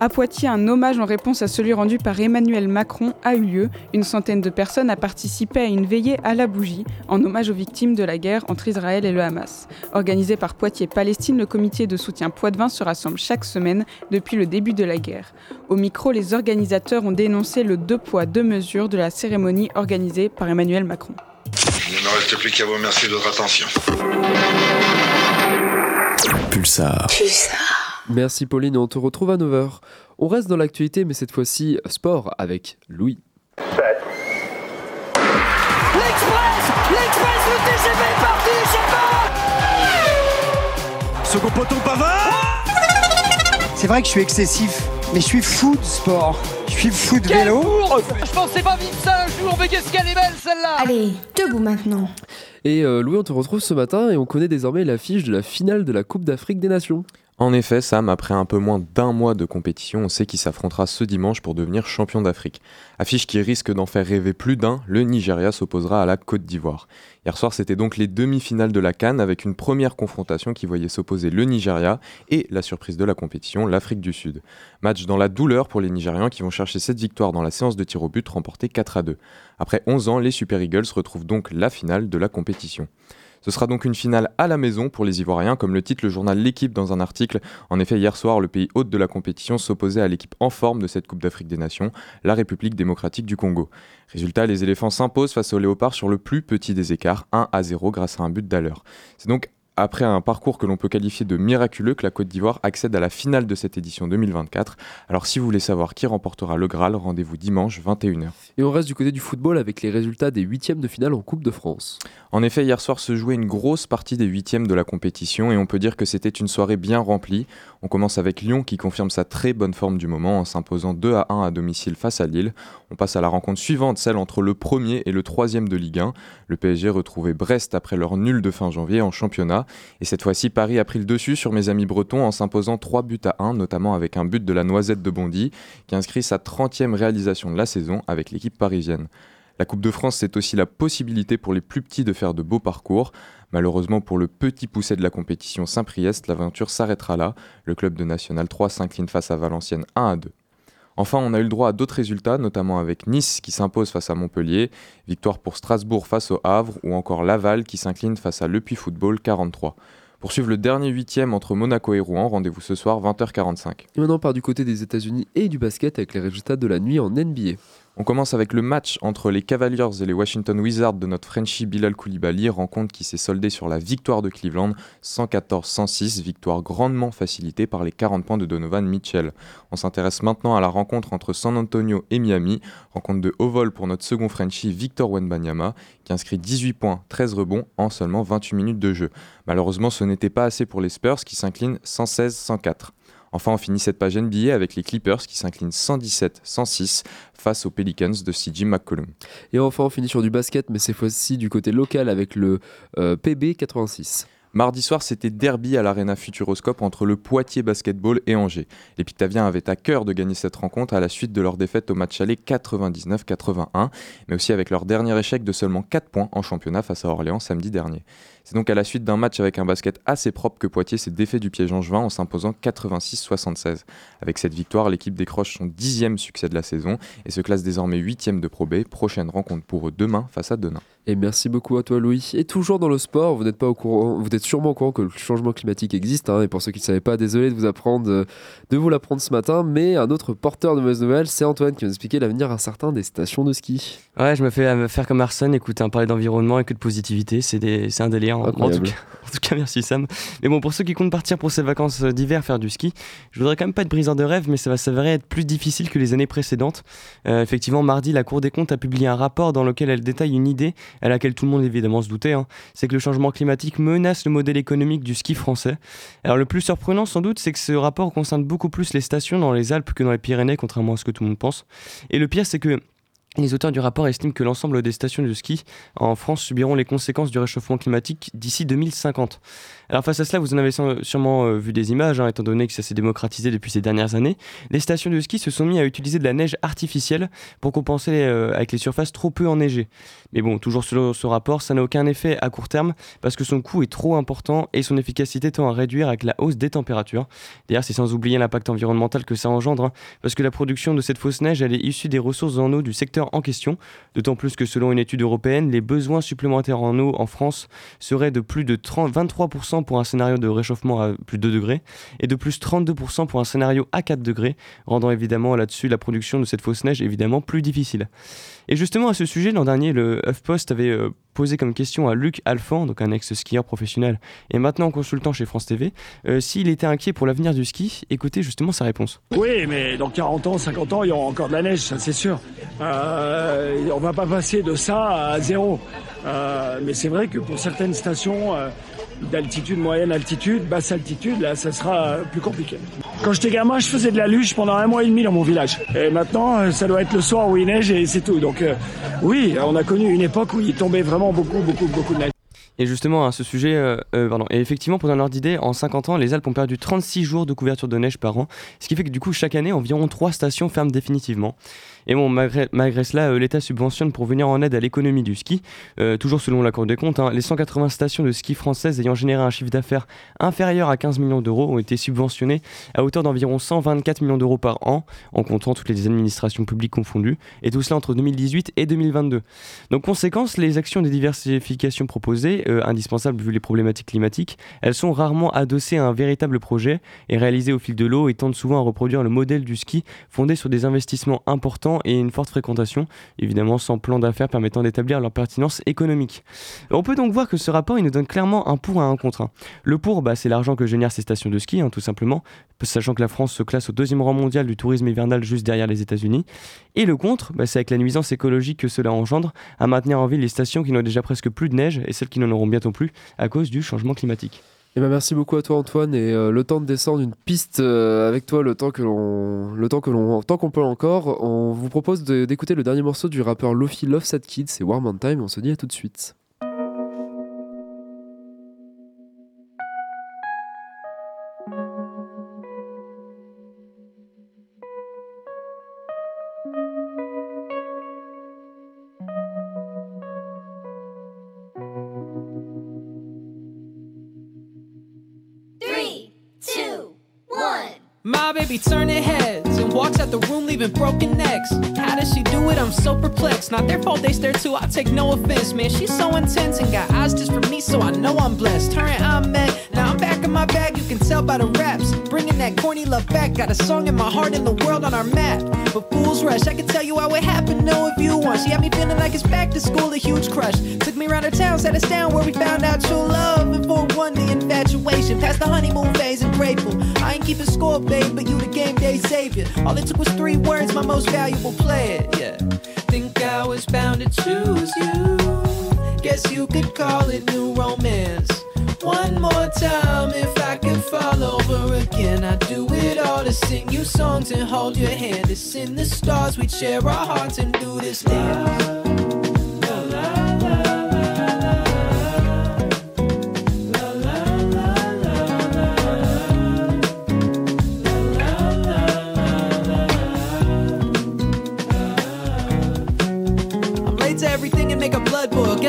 À Poitiers, un hommage en réponse à celui rendu par Emmanuel Macron a eu lieu. Une centaine de personnes a participé à une veillée à la bougie en hommage aux victimes de la guerre entre Israël et le Hamas. Organisé par Poitiers-Palestine, le comité de soutien Poitvin se rassemble chaque semaine depuis le début de la guerre. Au micro, les organisateurs ont dénoncé le deux poids deux mesures de la cérémonie organisée par Emmanuel Macron. Il ne me reste plus qu'à vous remercier de votre attention. Pulsar. Pulsar. Merci Pauline, on te retrouve à 9h. On reste dans l'actualité, mais cette fois-ci sport avec Louis. L'Express L'Express, le TGV est parti, Second poteau Pavard C'est vrai que je suis excessif, mais je suis fou de sport. Je suis fou de vélo. Je pensais pas vivre ça un jour, mais qu'est-ce qu'elle est belle celle-là Allez, debout maintenant. Et euh, Louis, on te retrouve ce matin et on connaît désormais l'affiche de la finale de la Coupe d'Afrique des Nations. En effet, Sam, après un peu moins d'un mois de compétition, on sait qu'il s'affrontera ce dimanche pour devenir champion d'Afrique. Affiche qui risque d'en faire rêver plus d'un, le Nigeria s'opposera à la Côte d'Ivoire. Hier soir, c'était donc les demi-finales de la Cannes avec une première confrontation qui voyait s'opposer le Nigeria et la surprise de la compétition, l'Afrique du Sud. Match dans la douleur pour les Nigérians qui vont chercher cette victoire dans la séance de tir au but remportée 4 à 2. Après 11 ans, les Super Eagles retrouvent donc la finale de la compétition. Ce sera donc une finale à la maison pour les Ivoiriens, comme le titre le journal L'équipe dans un article. En effet, hier soir, le pays hôte de la compétition s'opposait à l'équipe en forme de cette Coupe d'Afrique des Nations, la République démocratique du Congo. Résultat, les éléphants s'imposent face aux léopards sur le plus petit des écarts, 1 à 0 grâce à un but d'allure. C'est donc après un parcours que l'on peut qualifier de miraculeux que la Côte d'Ivoire accède à la finale de cette édition 2024. Alors si vous voulez savoir qui remportera le Graal, rendez-vous dimanche 21h. Et on reste du côté du football avec les résultats des huitièmes de finale en Coupe de France. En effet, hier soir se jouait une grosse partie des huitièmes de la compétition et on peut dire que c'était une soirée bien remplie. On commence avec Lyon qui confirme sa très bonne forme du moment en s'imposant 2 à 1 à domicile face à Lille. On passe à la rencontre suivante, celle entre le premier et le troisième de Ligue 1. Le PSG retrouvait Brest après leur nul de fin janvier en championnat. Et cette fois-ci, Paris a pris le dessus sur mes amis bretons en s'imposant 3 buts à 1, notamment avec un but de la Noisette de Bondy, qui inscrit sa 30e réalisation de la saison avec l'équipe parisienne. La Coupe de France, c'est aussi la possibilité pour les plus petits de faire de beaux parcours. Malheureusement pour le petit poussé de la compétition Saint-Priest, l'aventure s'arrêtera là. Le club de National 3 s'incline face à Valenciennes 1 à 2. Enfin, on a eu le droit à d'autres résultats, notamment avec Nice qui s'impose face à Montpellier, victoire pour Strasbourg face au Havre ou encore Laval qui s'incline face à Le Puy Football 43. Pour suivre le dernier huitième entre Monaco et Rouen, rendez-vous ce soir 20h45. Et maintenant on part du côté des États-Unis et du basket avec les résultats de la nuit en NBA. On commence avec le match entre les Cavaliers et les Washington Wizards de notre Frenchie Bilal Koulibaly, rencontre qui s'est soldée sur la victoire de Cleveland, 114-106, victoire grandement facilitée par les 40 points de Donovan Mitchell. On s'intéresse maintenant à la rencontre entre San Antonio et Miami, rencontre de haut vol pour notre second Frenchie Victor Wenbanyama, qui inscrit 18 points, 13 rebonds en seulement 28 minutes de jeu. Malheureusement, ce n'était pas assez pour les Spurs qui s'inclinent 116-104. Enfin, on finit cette page NBA avec les Clippers qui s'inclinent 117-106 face aux Pelicans de CJ McCollum. Et enfin, on finit sur du basket, mais cette fois-ci du côté local avec le euh, PB 86. Mardi soir, c'était derby à l'Arena Futuroscope entre le Poitiers Basketball et Angers. Les Pictaviens avaient à cœur de gagner cette rencontre à la suite de leur défaite au match aller 99-81, mais aussi avec leur dernier échec de seulement 4 points en championnat face à Orléans samedi dernier. C'est donc à la suite d'un match avec un basket assez propre que Poitiers s'est défait du piège angevin en s'imposant 86-76. Avec cette victoire, l'équipe décroche son dixième succès de la saison et se classe désormais huitième de Pro B. Prochaine rencontre pour eux demain face à Denain. Et merci beaucoup à toi Louis. Et toujours dans le sport, vous n'êtes pas au courant, vous êtes sûrement au courant que le changement climatique existe. Hein, et pour ceux qui ne savaient pas, désolé de vous apprendre, de, vous l'apprendre ce matin. Mais un autre porteur de mauvaises nouvelles, c'est Antoine qui va nous expliquer l'avenir incertain des stations de ski. Ouais, je me fais euh, faire comme Arsène, écouter un parler d'environnement et que de positivité. C'est un délire. En tout, cas, en tout cas, merci Sam. Mais bon, pour ceux qui comptent partir pour ces vacances d'hiver faire du ski, je voudrais quand même pas être briseur de rêve, mais ça va s'avérer être plus difficile que les années précédentes. Euh, effectivement, mardi, la Cour des comptes a publié un rapport dans lequel elle détaille une idée à laquelle tout le monde évidemment se doutait. hein. C'est que le changement climatique menace le modèle économique du ski français. Alors le plus surprenant sans doute, c'est que ce rapport concerne beaucoup plus les stations dans les Alpes que dans les Pyrénées, contrairement à ce que tout le monde pense. Et le pire, c'est que les auteurs du rapport estiment que l'ensemble des stations de ski en France subiront les conséquences du réchauffement climatique d'ici 2050. Alors face à cela, vous en avez sû- sûrement euh, vu des images, hein, étant donné que ça s'est démocratisé depuis ces dernières années. Les stations de ski se sont mis à utiliser de la neige artificielle pour compenser euh, avec les surfaces trop peu enneigées. Mais bon, toujours selon ce rapport, ça n'a aucun effet à court terme parce que son coût est trop important et son efficacité tend à réduire avec la hausse des températures. D'ailleurs, c'est sans oublier l'impact environnemental que ça engendre, hein, parce que la production de cette fausse neige, elle est issue des ressources en eau du secteur en question, d'autant plus que selon une étude européenne, les besoins supplémentaires en eau en France seraient de plus de 30 23% pour un scénario de réchauffement à plus de 2 degrés et de plus 32% pour un scénario à 4 degrés, rendant évidemment là-dessus la production de cette fausse neige évidemment plus difficile. Et justement à ce sujet, l'an dernier, le HuffPost avait euh, posé comme question à Luc Alphand, donc un ex-skieur professionnel et maintenant consultant chez France TV, euh, s'il était inquiet pour l'avenir du ski. Écoutez justement sa réponse. Oui, mais dans 40 ans, 50 ans, il y aura encore de la neige, ça c'est sûr. Euh, on va pas passer de ça à zéro. Euh, mais c'est vrai que pour certaines stations d'altitude, moyenne altitude, basse altitude, là, ça sera plus compliqué. Quand j'étais gamin, je faisais de la luge pendant un mois et demi dans mon village. Et maintenant, euh, ça doit être le soir où il neige et c'est tout. Donc euh, oui, on a connu une époque où il tombait vraiment beaucoup, beaucoup, beaucoup de neige. Et justement, à ce sujet, euh, euh, pardon, et effectivement, pour donner l'ordre d'idée, en 50 ans, les Alpes ont perdu 36 jours de couverture de neige par an, ce qui fait que du coup, chaque année, environ 3 stations ferment définitivement. Et bon, malgré, cela, euh, l'État subventionne pour venir en aide à l'économie du ski. Euh, toujours selon la Cour des comptes, hein, les 180 stations de ski françaises ayant généré un chiffre d'affaires inférieur à 15 millions d'euros ont été subventionnées à hauteur d'environ 124 millions d'euros par an, en comptant toutes les administrations publiques confondues, et tout cela entre 2018 et 2022. Donc, conséquence, les actions de diversification proposées, euh, indispensables vu les problématiques climatiques, elles sont rarement adossées à un véritable projet et réalisées au fil de l'eau et tendent souvent à reproduire le modèle du ski fondé sur des investissements importants et une forte fréquentation, évidemment sans plan d'affaires permettant d'établir leur pertinence économique. On peut donc voir que ce rapport il nous donne clairement un pour et un contre. hein. Le pour, bah, c'est l'argent que génèrent ces stations de ski, hein, tout simplement, sachant que la France se classe au deuxième rang mondial du tourisme hivernal juste derrière les États-Unis. Et le contre, bah, c'est avec la nuisance écologique que cela engendre à maintenir en ville les stations qui n'ont déjà presque plus de neige et celles qui n'en auront bientôt plus à cause du changement climatique. Eh ben merci beaucoup à toi Antoine et euh, le temps de descendre une piste euh, avec toi le temps que l'on le temps que l'on tant qu'on peut encore on vous propose d'écouter le dernier morceau du rappeur Lofi Love Sad Kid c'est Warm on Time on se dit à tout de suite. My baby turning heads and walks out the room leaving broken necks. How does she do it? I'm so perplexed. Not their fault they stare too. I take no offense, man. She's so intense and got eyes just for me, so I know I'm blessed. Her and I met. Back in my bag. You can tell by the raps. Bringing that corny love back. Got a song in my heart and the world on our map. But fools rush. I can tell you how it happened. Know if you want. She had me feeling like it's back to school. A huge crush. Took me around her town, sat us down where we found out true love. And for one, the infatuation. Past the honeymoon phase and grateful. I ain't keeping score babe, but you the game day savior. All it took was three words, my most valuable player. Yeah, think I was bound to choose you. Guess you could call it new romance. One more time, if I could fall over again, I'd do it all to sing you songs and hold your hand. To sing the stars, we'd share our hearts and do this dance.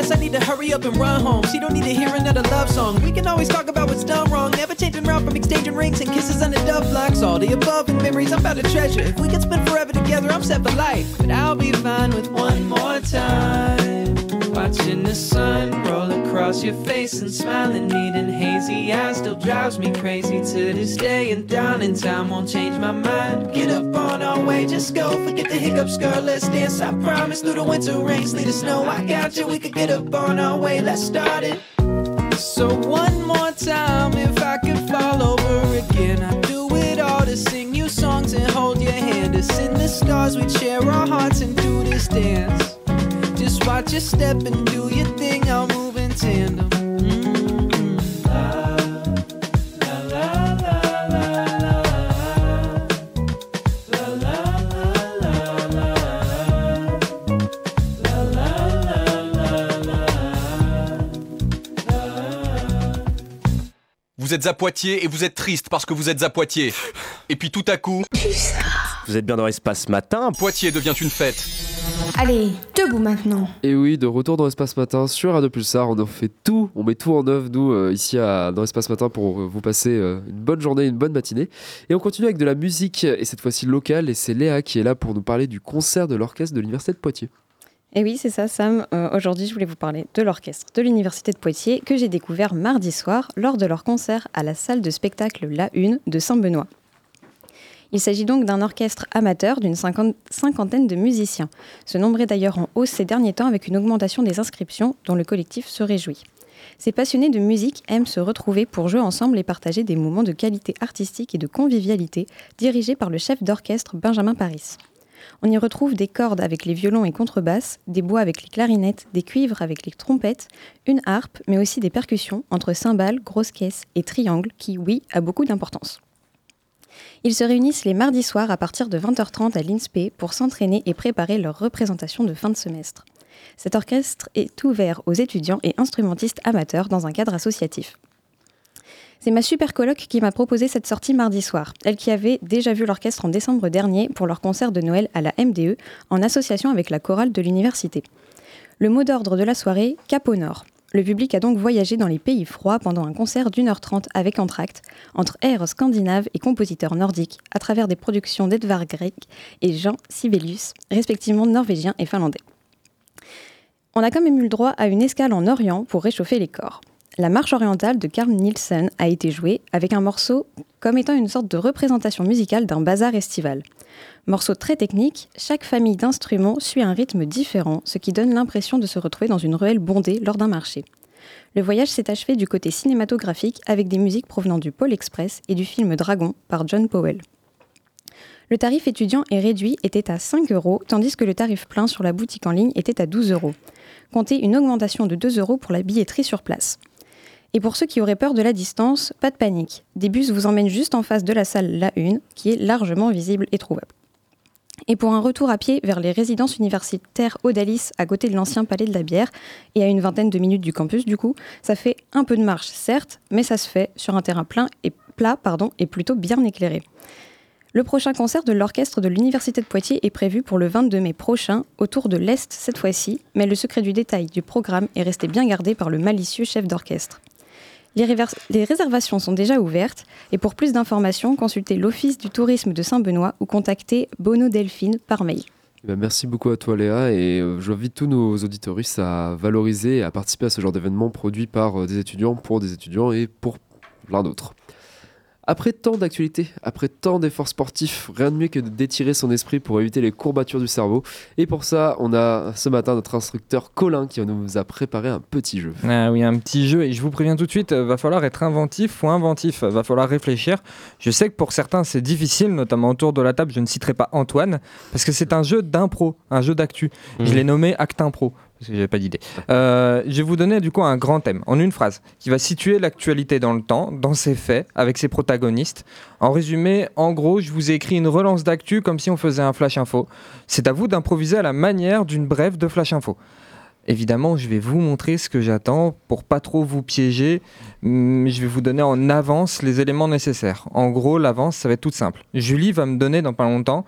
Guess I need to hurry up and run home. She don't need to hear another love song. We can always talk about what's done wrong. Never changing route from exchanging rings and kisses under dove blocks. All the above and memories I'm about to treasure. If we can spend forever together, I'm set for life. But I'll be fine with one more time. Watching the sun roll across your face and smiling, needing hazy eyes still drives me crazy to this day. And down in time won't change my mind. Get up on our way, just go. Forget the hiccups, girl. Let's dance. I promise through the winter rain, sleet, the snow. I got you. We could get up on our way. Let's start it. So one more time, if I could fall over again, I'd do it all to sing you songs and hold your hand. Us in the stars, we'd share our hearts and do this dance. Watch you step and do your thing. I'll move in tandem. Vous êtes à Poitiers et vous êtes triste parce que vous êtes à Poitiers. Et puis tout à coup. Vous êtes bien dans l'espace matin. Poitiers devient une fête. Allez, debout maintenant. Et oui, de retour dans l'espace matin sur Radio Pulsar, on en fait tout, on met tout en œuvre, nous, euh, ici à, dans l'espace matin, pour vous passer euh, une bonne journée, une bonne matinée. Et on continue avec de la musique, et cette fois-ci locale, et c'est Léa qui est là pour nous parler du concert de l'orchestre de l'Université de Poitiers. Et oui, c'est ça, Sam. Euh, Aujourd'hui, je voulais vous parler de l'orchestre de l'Université de Poitiers que j'ai découvert mardi soir lors de leur concert à la salle de spectacle La Une de Saint-Benoît. Il s'agit donc d'un orchestre amateur d'une cinquantaine de musiciens. Ce nombre est d'ailleurs en hausse ces derniers temps avec une augmentation des inscriptions dont le collectif se réjouit. Ces passionnés de musique aiment se retrouver pour jouer ensemble et partager des moments de qualité artistique et de convivialité dirigés par le chef d'orchestre Benjamin Paris. On y retrouve des cordes avec les violons et contrebasses, des bois avec les clarinettes, des cuivres avec les trompettes, une harpe, mais aussi des percussions entre cymbales, grosses caisses et triangles qui, oui, a beaucoup d'importance. Ils se réunissent les mardis soirs à partir de 20h30 à l'INSPE pour s'entraîner et préparer leur représentation de fin de semestre. Cet orchestre est ouvert aux étudiants et instrumentistes amateurs dans un cadre associatif. C'est ma super coloc qui m'a proposé cette sortie mardi soir, elle qui avait déjà vu l'orchestre en décembre dernier pour leur concert de Noël à la MDE en association avec la chorale de l'université. Le mot d'ordre de la soirée, Cap au Nord. Le public a donc voyagé dans les pays froids pendant un concert d'une heure trente avec entracte, entre airs scandinaves et compositeurs nordiques, à travers des productions d'Edvard Grieg et Jean Sibelius, respectivement norvégiens et finlandais. On a quand même eu le droit à une escale en Orient pour réchauffer les corps. La marche orientale de Carl Nielsen a été jouée avec un morceau comme étant une sorte de représentation musicale d'un bazar estival. Morceau très technique, chaque famille d'instruments suit un rythme différent, ce qui donne l'impression de se retrouver dans une ruelle bondée lors d'un marché. Le voyage s'est achevé du côté cinématographique avec des musiques provenant du Pôle Express et du film Dragon par John Powell. Le tarif étudiant et réduit était à 5 euros, tandis que le tarif plein sur la boutique en ligne était à 12 euros. Comptez une augmentation de 2 euros pour la billetterie sur place. Et pour ceux qui auraient peur de la distance, pas de panique. Des bus vous emmènent juste en face de la salle La Une, qui est largement visible et trouvable. Et pour un retour à pied vers les résidences universitaires Odalis, à côté de l'ancien palais de la bière, et à une vingtaine de minutes du campus du coup, ça fait un peu de marche, certes, mais ça se fait sur un terrain plein et plat pardon, et plutôt bien éclairé. Le prochain concert de l'orchestre de l'Université de Poitiers est prévu pour le 22 mai prochain, autour de l'Est cette fois-ci, mais le secret du détail du programme est resté bien gardé par le malicieux chef d'orchestre. Les, réservations sont déjà ouvertes et pour plus d'informations, consultez l'Office du tourisme de Saint-Benoît ou contactez Bono Delphine par mail. Eh ben, merci beaucoup à toi Léa et euh, j'invite tous nos auditoristes à valoriser et à participer à ce genre d'événement produit par euh, des étudiants pour des étudiants et pour plein d'autres. Après tant d'actualités, après tant d'efforts sportifs, rien de mieux que d'étirer son esprit pour éviter les courbatures du cerveau. Et pour ça, on a ce matin notre instructeur Colin qui nous a préparé un petit jeu. Ah oui, un petit jeu. Et je vous préviens tout de suite, va falloir être inventif ou inventif. Va falloir réfléchir. Je sais que pour certains, c'est difficile, notamment autour de la table. Je ne citerai pas Antoine, parce que c'est un jeu d'impro, un jeu d'actu. Je Mhm. l'ai nommé Acte Impro. Parce que j'avais pas d'idée. Euh, je vais vous donner du coup un grand thème, en une phrase, qui va situer l'actualité dans le temps, dans ses faits, avec ses protagonistes. En résumé, en gros, je vous ai écrit une relance d'actu comme si on faisait un flash info. C'est à vous d'improviser à la manière d'une brève de flash info. Évidemment, je vais vous montrer ce que j'attends pour pas trop vous piéger, mais je vais vous donner en avance les éléments nécessaires. En gros, l'avance, ça va être toute simple. Julie va me donner dans pas longtemps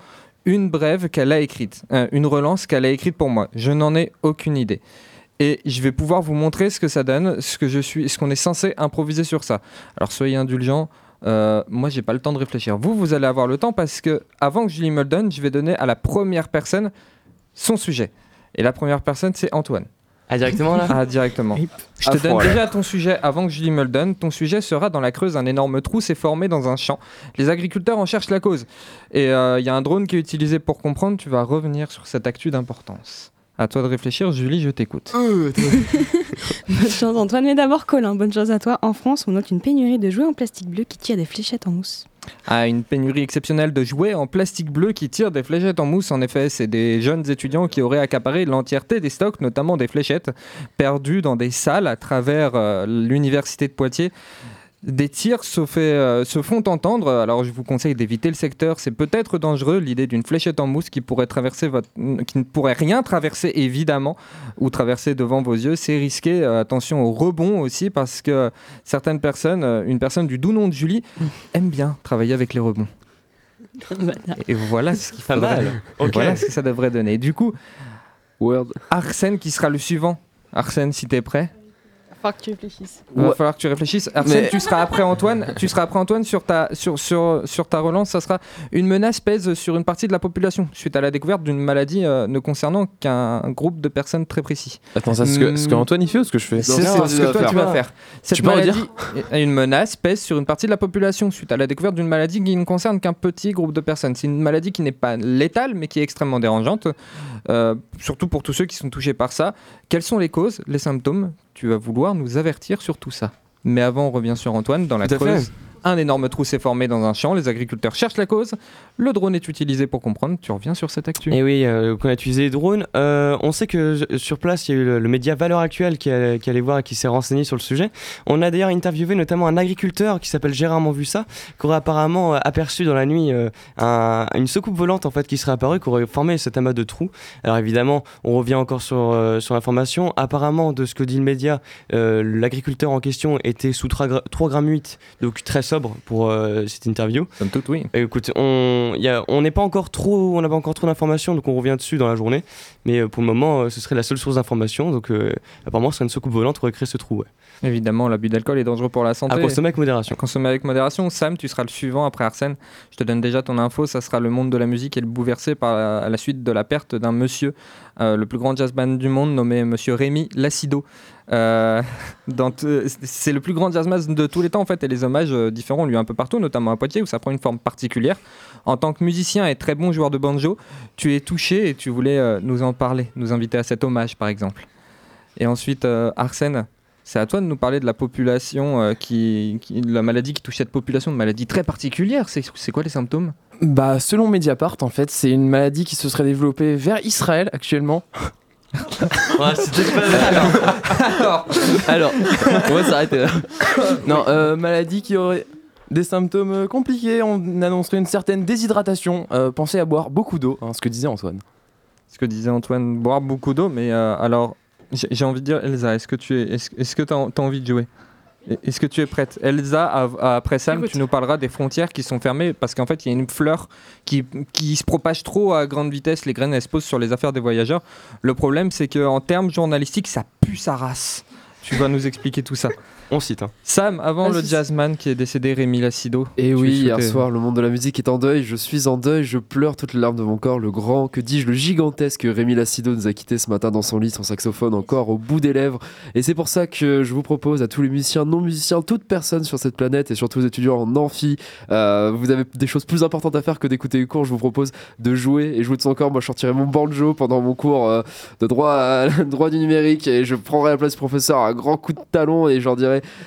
une brève qu'elle a écrite, euh, une relance qu'elle a écrite pour moi. Je n'en ai aucune idée. Et je vais pouvoir vous montrer ce que ça donne, ce que je suis, ce qu'on est censé improviser sur ça. Alors soyez indulgents. euh, moi, j'ai pas le temps de réfléchir. Vous, vous allez avoir le temps parce que avant que Julie me le donne, je vais donner à la première personne son sujet. Et la première personne, c'est Antoine. Ah, directement là Ah, directement. Je te donne déjà ton sujet avant que Julie me le donne. Ton sujet sera dans la Creuse, un énorme trou s'est formé dans un champ. Les agriculteurs en cherchent la cause. Et euh, il y a un drone qui est utilisé pour comprendre. Tu vas revenir sur cette actu d'importance. À toi de réfléchir, Julie, je t'écoute. Bonne chance Antoine, mais d'abord Colin, bonne chance à toi. En France, on note une pénurie de jouets en plastique bleu qui tirent des fléchettes en mousse. À une pénurie exceptionnelle de jouets en plastique bleu qui tirent des fléchettes en mousse. En effet, c'est des jeunes étudiants qui auraient accaparé l'entièreté des stocks, notamment des fléchettes, perdues dans des salles à travers euh, l'université de Poitiers. Des tirs se, fait, euh, se font entendre, alors je vous conseille d'éviter le secteur, c'est peut-être dangereux l'idée d'une fléchette en mousse qui pourrait traverser votre, qui ne pourrait rien traverser évidemment ou traverser devant vos yeux, c'est risqué. Euh, attention au rebond aussi parce que certaines personnes, euh, une personne du doux nom de Julie aime bien travailler avec les rebonds. Et voilà ce qu'il faudrait- mal. Ok. Voilà ce que ça devrait donner. Du coup, Arsène qui sera le suivant. Arsène, si t'es prêt. Faut que tu réfléchisses. Il va falloir que tu réfléchisses. Arsène, Mais- tu seras après Antoine. Tu seras après Antoine sur ta sur, sur, sur ta relance. Ça sera une menace pèse sur une partie de la population suite à la découverte d'une maladie euh, ne concernant qu'un groupe de personnes très précis. Attends, ça, ce que- ce que Antoine, il fait ou ce que je fais? C'est ce que toi faire. tu vas faire. Cette Tu peux en maladie, dire une menace pèse sur une partie de la population suite à la découverte d'une maladie qui ne concerne qu'un petit groupe de personnes. C'est une maladie qui n'est pas létale mais qui est extrêmement dérangeante, euh, surtout pour tous ceux qui sont touchés par ça. Quelles sont les causes, les symptômes Tu vas vouloir nous avertir sur tout ça. Mais avant, on revient sur Antoine dans la Tout. Creuse. Un énorme trou s'est formé dans un champ, les agriculteurs cherchent la cause, le drone est utilisé pour comprendre, tu reviens sur cette actu. Et oui, euh, qu'on a utilisé les drones. Euh, on sait que sur place, il y a eu le, média Valeur Actuelle qui, allait- qui allait voir et qui s'est renseigné sur le sujet. On a d'ailleurs interviewé notamment un agriculteur qui s'appelle Gérard Manvussa, qui aurait apparemment euh, aperçu dans la nuit euh, un- une soucoupe volante en fait qui serait apparue, qui aurait formé cet amas de trous. Alors évidemment, on revient encore sur, euh, l'information. Apparemment, de ce que dit le média, euh, l'agriculteur en question était sous 3, gra- 3 grammes 8, donc très sobre pour euh, cette interview. Comme tout, oui. écoute, on y a- on n'est pas encore trop, on n'a pas encore trop d'informations, donc on revient dessus dans la journée. Mais euh, pour le moment, euh, ce serait la seule source d'information. Donc apparemment, ce serait une soucoupe volante pour créer ce trou. ouais. Évidemment, l'abus d'alcool est dangereux pour la santé. À consommer avec modération. À consommer avec modération. Sam, tu seras le suivant après Arsène. Je te donne déjà ton info. Ça sera le monde de la musique et le bouleversé par la, à la suite de la perte d'un monsieur, euh, le plus grand jazz band du monde, nommé Monsieur Rémi Lacido. Euh, c'est le plus grand jazzman de tous les temps en fait et les hommages euh, différents lieu un peu partout notamment à Poitiers où ça prend une forme particulière. En tant que musicien et très bon joueur de banjo tu es touché et tu voulais euh, nous en parler nous inviter à cet hommage par exemple. Et ensuite euh, Arsène c'est à toi de nous parler de la population qui, la maladie qui touche cette population une maladie très particulière c'est quoi les symptômes? Bah, selon Mediapart, en fait, c'est une maladie qui se serait développée vers Israël actuellement. alors, alors, on va s'arrêter là. Non, euh, maladie qui aurait des symptômes euh, compliqués. On annoncerait une certaine déshydratation. Euh, pensez à boire beaucoup d'eau, hein, ce que disait Antoine. ce que disait Antoine boire beaucoup d'eau mais euh, alors j'ai envie de dire Elsa est-ce que tu es est-ce est-ce que tu as, envie de jouer? Est-ce que tu es prête? Elsa, à- après Sam, tu nous parleras des frontières qui sont fermées parce qu'en fait, il y a une fleur qui, qui se propage trop à grande vitesse. Les graines, elles se posent sur les affaires des voyageurs. Le problème, c'est qu'en termes journalistiques, ça pue sa race. Tu vas nous expliquer tout ça. On cite. Hein. Sam, avant Ah, le jazzman qui est décédé, Rémi Lacido. Et oui, hier soir, le monde de la musique est en deuil. Je suis en deuil, je pleure toutes les larmes de mon corps. Le grand, que dis-je, le gigantesque Rémi Lacido nous a quittés ce matin dans son lit, son saxophone encore au bout des lèvres. Et c'est pour ça que je vous propose à tous les musiciens, non-musiciens, toute personne sur cette planète et surtout aux étudiants en amphi, euh, vous avez des choses plus importantes à faire que d'écouter les cours. Je vous propose de jouer et jouer de son corps. Moi, je sortirai mon banjo pendant mon cours euh, de droit, à- droit du numérique et je prendrai la place du professeur à un grand coup de talon et je leur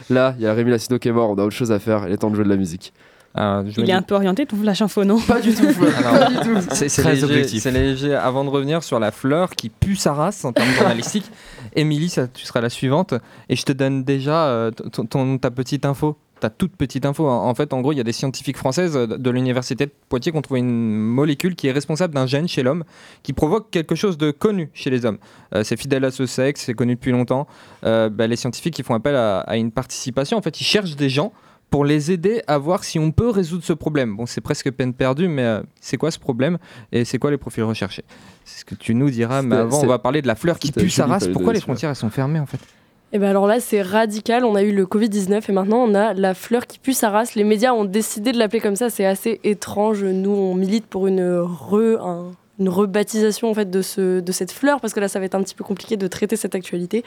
là, il y a Rémi Lacido qui est mort, on a autre chose à faire, il est temps de jouer de la musique. Ah, Il est un peu orienté, tout la info, non? Pas du tout, tout. C'est léger, objectif. c'est léger. Avant de revenir sur la fleur qui pue sa race en termes journalistiques, Émilie, tu seras la suivante. Et je te donne déjà euh, ton- ton- ta petite info. Ta toute petite info. En fait, en gros, il y a des scientifiques françaises euh, de l'université de Poitiers qui ont trouvé une molécule qui est responsable d'un gène chez l'homme qui provoque quelque chose de connu chez les hommes. Euh, c'est fidèle à ce sexe, c'est connu depuis longtemps. Euh, bah, les scientifiques, ils font appel à, à une participation. En fait, ils cherchent des gens pour les aider à voir si on peut résoudre ce problème. Bon, c'est presque peine perdue, mais euh, c'est quoi ce problème et c'est quoi les profils recherchés? C'est ce que tu nous diras, mais avant, on va parler de la fleur qui pue sa race. Pourquoi les frontières elles sont fermées en fait? Et ben alors là, c'est radical. On a eu le Covid-19 et maintenant on a la fleur qui pue sa race. Les médias ont décidé de l'appeler comme ça. C'est assez étrange. Nous, on milite pour une, re, un- une rebaptisation en fait de cette fleur parce que là, ça va être un petit peu compliqué de traiter cette actualité.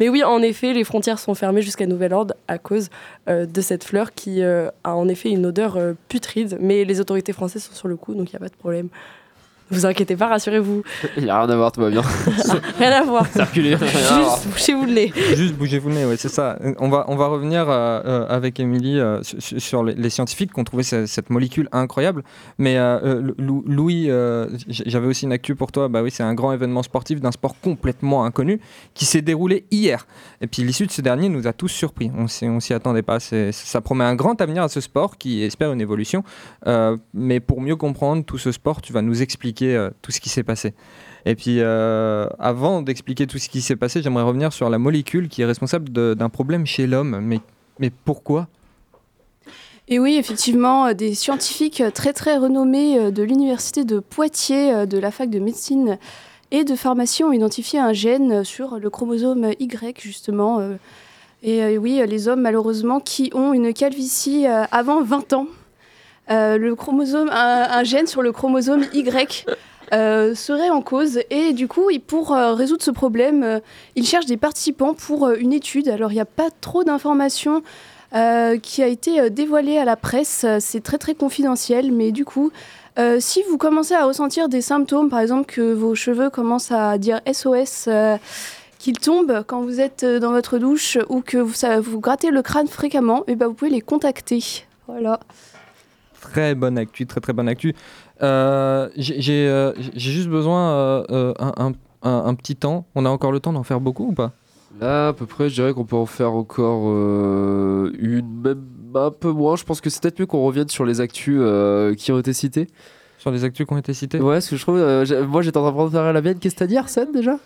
Mais oui, en effet, les frontières sont fermées jusqu'à nouvel ordre à cause euh, de cette fleur qui euh, a en effet une odeur euh, putride. Mais les autorités françaises sont sur le coup, donc il n'y a pas de problème. Ne vous inquiétez pas, rassurez-vous. Il n'y a rien à voir, tout va bien. Rien à voir. Circuler, rien à voir. Juste bouchez-vous le nez. Juste bougez-vous le nez, ouais, c'est ça. On va, on va revenir euh, euh, avec Émilie euh, su- su- sur les, les scientifiques qui ont trouvé ce- cette molécule incroyable. Mais euh, Lou- Louis, euh, j'avais aussi une actu pour toi. Bah oui, c'est un grand événement sportif d'un sport complètement inconnu qui s'est déroulé hier. Et puis l'issue de ce dernier nous a tous surpris. On s'y- on s'y attendait pas. Ça promet un grand avenir à ce sport qui espère une évolution. Euh, mais pour mieux comprendre tout ce sport, tu vas nous expliquer euh, tout ce qui s'est passé. Et puis, euh, avant d'expliquer tout ce qui s'est passé, j'aimerais revenir sur la molécule qui est responsable d'un problème chez l'homme. Mais, mais pourquoi? Et oui, effectivement, euh, des scientifiques très très renommés de l'université de Poitiers, de la fac de médecine et de pharmacie ont identifié un gène sur le chromosome Y, justement. Et oui, les hommes, malheureusement, qui ont une calvitie avant 20 ans. Euh, le chromosome, un, gène sur le chromosome Y euh, serait en cause. Et du coup, il- pour euh, résoudre ce problème, ils cherchent des participants pour une étude. Alors, il n'y a pas trop d'informations qui a été dévoilée à la presse. C'est très très confidentiel, mais du coup, si vous commencez à ressentir des symptômes, par exemple que vos cheveux commencent à dire SOS, qu'ils tombent quand vous êtes dans votre douche ou que vous, grattez le crâne fréquemment, et ben vous pouvez les contacter. Voilà. Très bonne actu, très très bonne actu. Euh, J'ai euh, j'ai juste besoin euh, un, un- un- un petit temps. On a encore le temps d'en faire beaucoup ou pas? Là, à peu près, je dirais qu'on peut en faire encore une, même un peu moins. Je pense que c'est peut-être mieux qu'on revienne sur les actus qui ont été citées. Sur les actus qui ont été citées Ouais, parce que je trouve. moi, j'étais en train de préparer la mienne. Qu'est-ce que t'as dit, Arsène, déjà?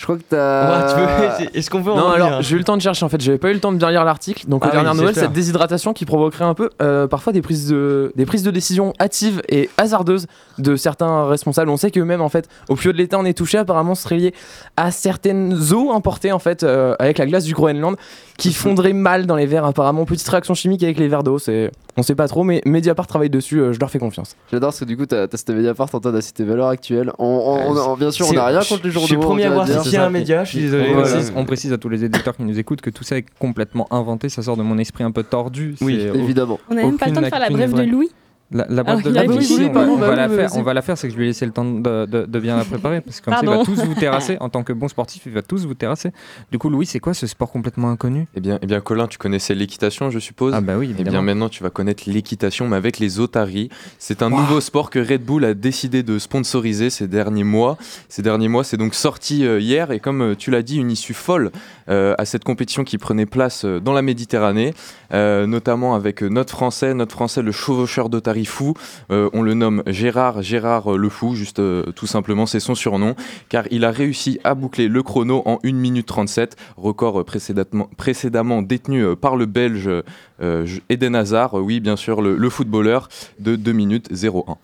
Je crois que t'as. Ouais, tu veux- Est-ce qu'on peut en Non, alors j'ai eu le temps de chercher en fait, j'avais pas eu le temps de bien lire l'article. Donc, Ah aux oui, nouvelles, clair. cette déshydratation qui provoquerait un peu euh, parfois des prises, de, des prises de décision hâtives et hasardeuses de certains responsables. On sait que même en fait, au plus haut de l'État, on est touché. Apparemment, ce serait lié à certaines eaux importées en fait euh, avec la glace du Groenland qui fondraient mal dans les verres. Apparemment, petite réaction chimique avec les verres d'eau. C'est, on sait pas trop, mais Mediapart travaille dessus. euh, je leur fais confiance. J'adore parce que du coup, t'as t'as cité Mediapart, Antoine a cité Valeurs Actuelles. On, on- on- on- bien sûr, on n'a rien je- contre les je journaux. suis le premier on à avoir cité un média, je suis désolé. On, Voilà. précise, on précise à tous les éditeurs qui nous écoutent que tout ça est complètement inventé, ça sort de mon esprit un peu tordu. Oui, évidemment. On n'a même pas le temps de faire la brève de Louis La, la Alors, brève de oui, on, va, pardon, on va bah la oui, faire, vas-y. on va la faire, c'est que je lui ai laissé le temps de, de- de bien la préparer, parce que comme ça, il va tous vous terrasser, en tant que bon sportif, il va tous vous terrasser. Du coup, Louis, c'est quoi ce sport complètement inconnu? Eh bien, eh bien, Colin, tu connaissais l'équitation, je suppose? Ah bah oui, Eh évidemment. bien, maintenant, tu vas connaître l'équitation, mais avec les otaries. C'est un nouveau sport que Red Bull a décidé de sponsoriser ces derniers mois. Ces derniers mois, c'est donc sorti euh, hier, et comme euh, tu l'as dit, une issue folle euh, à cette compétition qui prenait place euh, dans la Méditerranée, euh, notamment avec euh, notre Français, notre Français, le chevaucheur d'otaries fou. Euh, on le nomme Gérard, Gérard euh, le Fou, juste euh, tout simplement, c'est son surnom, car il a réussi à boucler le chrono en 1 minute 37, record précédemment, précédemment détenu par le Belge euh, Eden Hazard, oui bien sûr le, le footballeur, de 2 minutes 01.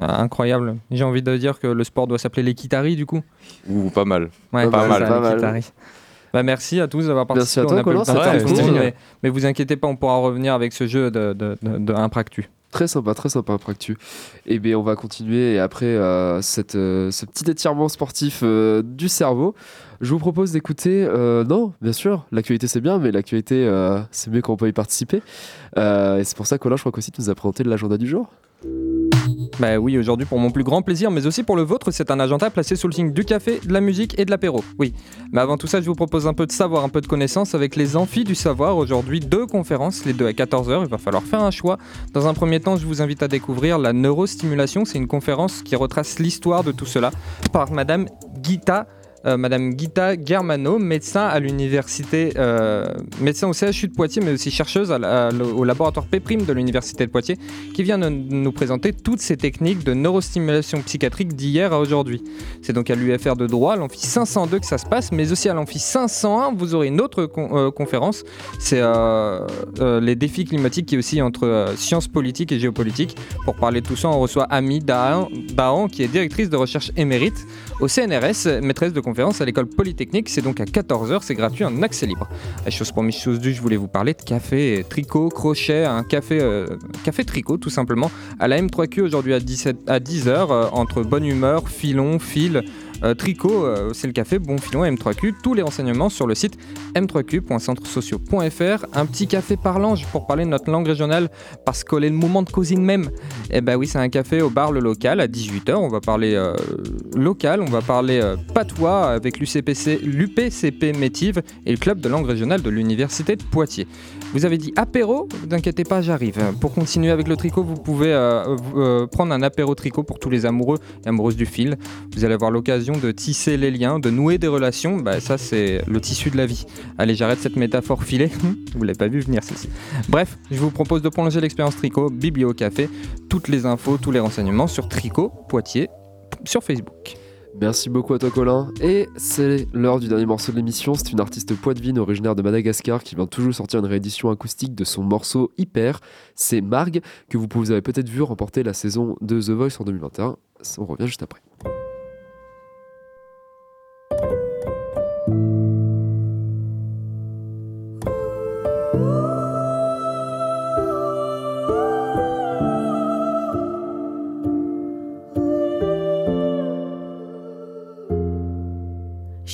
Ah, incroyable. J'ai envie de dire que le sport doit s'appeler l'équitari, du coup. Ou pas mal. Ouais, pas mal. ça, l'équitari. Bah, merci à tous d'avoir Merci participé. à toi, On a pas Colin, cool. mais, mais vous inquiétez pas, on pourra revenir avec ce jeu de, de, de, de Impractu. Très sympa, très sympa, Practu. Et bien, on va continuer. Et après euh, cette, euh, ce petit étirement sportif euh, du cerveau, je vous propose d'écouter. non, bien sûr, l'actualité c'est bien, mais l'actualité c'est mieux quand on peut y participer. Et c'est pour ça que là, je crois qu'aussi tu nous as présenté l'agenda du jour. Bah oui, aujourd'hui pour mon plus grand plaisir, mais aussi pour le vôtre, c'est un agenda placé sous le signe du café, de la musique et de l'apéro. Oui. Mais avant tout ça, je vous propose un peu de savoir, un peu de connaissance avec les amphis du savoir. Aujourd'hui, deux conférences, les deux à 14h. Il va falloir faire un choix. Dans un premier temps, je vous invite à découvrir la neurostimulation. C'est une conférence qui retrace l'histoire de tout cela par Madame Gita. Euh, Madame Gita Germano, médecin à l'université, euh, médecin au CHU de Poitiers, mais aussi chercheuse au laboratoire P' de l'université de Poitiers, qui vient de nous présenter toutes ces techniques de neurostimulation psychiatrique d'hier à aujourd'hui. C'est donc à l'UFR de droit, l'amphi 502 que ça se passe, mais aussi à l'amphi 501, vous aurez une autre euh, conférence. C'est les défis climatiques qui est aussi entre sciences politiques et géopolitique. Pour parler de tout ça, on reçoit Ami Dahan, Dahan, qui est directrice de recherche émérite au CNRS, maîtresse de à l'école polytechnique. C'est donc à 14h, c'est gratuit en accès libre. La chose promise, chose due, je voulais vous parler de café, tricot, crochet, un café, euh, tricot tout simplement à la M3Q aujourd'hui à, 17, à 10h entre bonne humeur, filon, fil. Euh, tricot, euh, c'est le café, bon filon M3Q. Tous les renseignements sur le site m3q.centresociaux.fr. Un petit café parlant pour parler de notre langue régionale parce qu'on est le moment de cousine même. Eh ben oui, c'est un café au bar Le Local à 18h. On va parler euh, local, on va parler patois avec l'UPCP Métive et le club de langue régionale de l'université de Poitiers. Vous avez dit apéro, vous inquiétez pas, j'arrive. Pour continuer avec le tricot, vous pouvez euh, euh, prendre un apéro tricot pour tous les amoureux et amoureuses du fil. Vous allez avoir l'occasion de tisser les liens, de nouer des relations. Bah, ça, c'est le tissu de la vie. Allez, j'arrête cette métaphore filée. vous l'avez pas vu venir, celle-ci. Bref, je vous propose de prolonger l'expérience tricot Biblio Café. Toutes les infos, tous les renseignements sur Tricot Poitiers sur Facebook. Merci beaucoup à toi Colin. Et c'est l'heure du dernier morceau de l'émission. C'est une artiste poitevine originaire de Madagascar qui vient toujours sortir une réédition acoustique de son morceau Hyper. C'est Marg que vous, vous avez peut-être vu remporter la saison de The Voice en 2021. On revient juste après.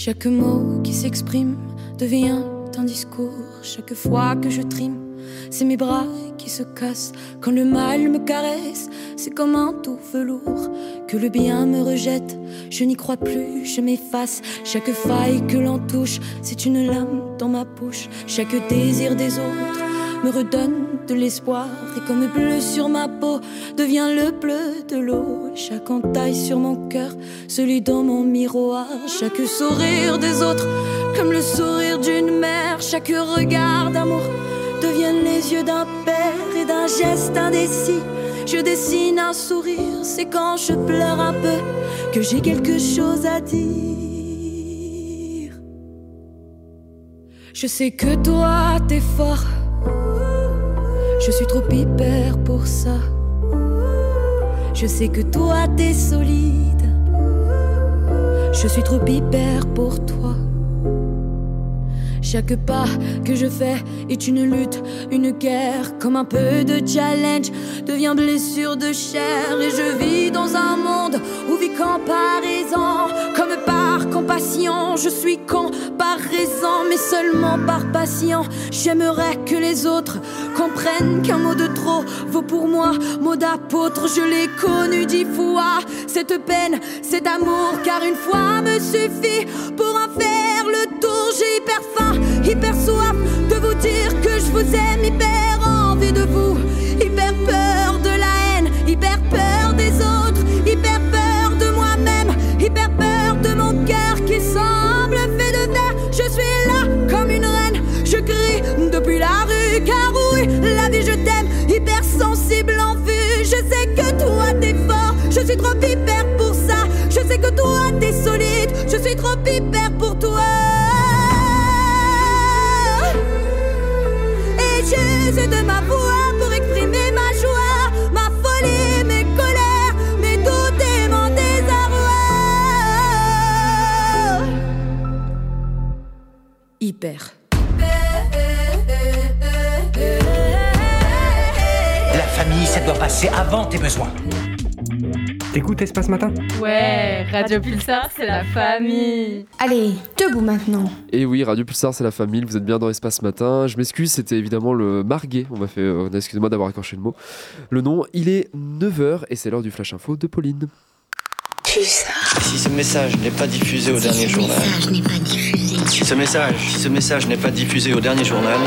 Chaque mot qui s'exprime devient un discours. Chaque fois que je trime, c'est mes bras qui se cassent. Quand le mal me caresse, c'est comme un tout velours. Que le bien me rejette, je n'y crois plus, je m'efface. Chaque faille que l'on touche, c'est une lame dans ma bouche. Chaque désir des autres me redonne de l'espoir. Et comme bleu sur ma peau devient le bleu de l'eau. Chaque entaille sur mon cœur, celui dans mon miroir. Chaque sourire des autres, comme le sourire d'une mère. Chaque regard d'amour deviennent les yeux d'un père et d'un geste indécis. Je dessine un sourire, c'est quand je pleure un peu que j'ai quelque chose à dire. Je sais que toi t'es fort, je suis trop hyper pour ça. Je sais que toi t'es solide, je suis trop hyper pour toi. Chaque pas que je fais est une lutte, une guerre, comme un peu de challenge devient blessure de chair. Et je vis dans un monde où vit comparaison, par. Je suis comparaison, mais seulement par passion. J'aimerais que les autres comprennent qu'un mot de trop vaut pour moi mot d'apôtre. Je l'ai connu dix fois, cette peine, cet amour, car une fois me suffit pour en faire le tour. J'ai hyper faim, hyper soif de vous dire que je vous aime, hyper envie de vous, vipère pour toi. Et j'use de ma voix pour exprimer ma joie, ma folie, mes colères, mes doutes et mon désarroi. Hyper. La famille, ça doit passer avant tes besoins. T'écoutes Espace Matin Ouais, Radio Pulsar, c'est la famille. Allez, debout maintenant. Et oui, Radio Pulsar, c'est la famille, vous êtes bien dans Espace Matin. Je m'excuse, c'était évidemment le Marguet. On m'a fait. euh, Excusez-moi d'avoir écorché le mot. Le nom, il est 9h et c'est l'heure du Flash Info de Pauline. Si ce message n'est pas diffusé au dernier journal. Si ce message, si ce message n'est pas diffusé au dernier journal.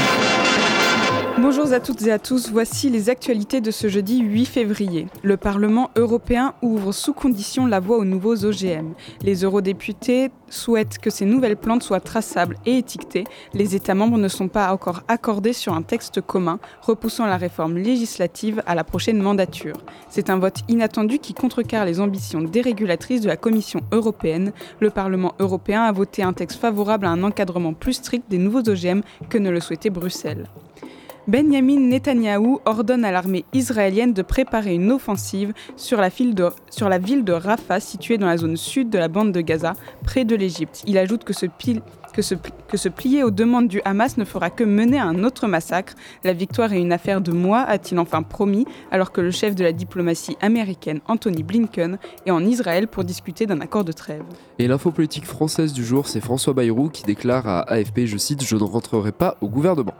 Bonjour à toutes et à tous, voici les actualités de ce jeudi 8 février. Le Parlement européen ouvre sous condition la voie aux nouveaux OGM. Les eurodéputés souhaitent que ces nouvelles plantes soient traçables et étiquetées. Les États membres ne sont pas encore accordés sur un texte commun, repoussant la réforme législative à la prochaine mandature. C'est un vote inattendu qui contrecarre les ambitions dérégulatrices de la Commission européenne. Le Parlement européen a voté un texte favorable à un encadrement plus strict des nouveaux OGM que ne le souhaitait Bruxelles. Benjamin Netanyahou ordonne à l'armée israélienne de préparer une offensive sur la, ville de, Rafah, située dans la zone sud de la bande de Gaza, près de l'Égypte. Il ajoute que se plier aux demandes du Hamas ne fera que mener à un autre massacre. La victoire est une affaire de mois, a-t-il enfin promis, alors que le chef de la diplomatie américaine, Anthony Blinken, est en Israël pour discuter d'un accord de trêve. Et l'info politique française du jour, c'est François Bayrou qui déclare à AFP, je cite, Je ne rentrerai pas au gouvernement.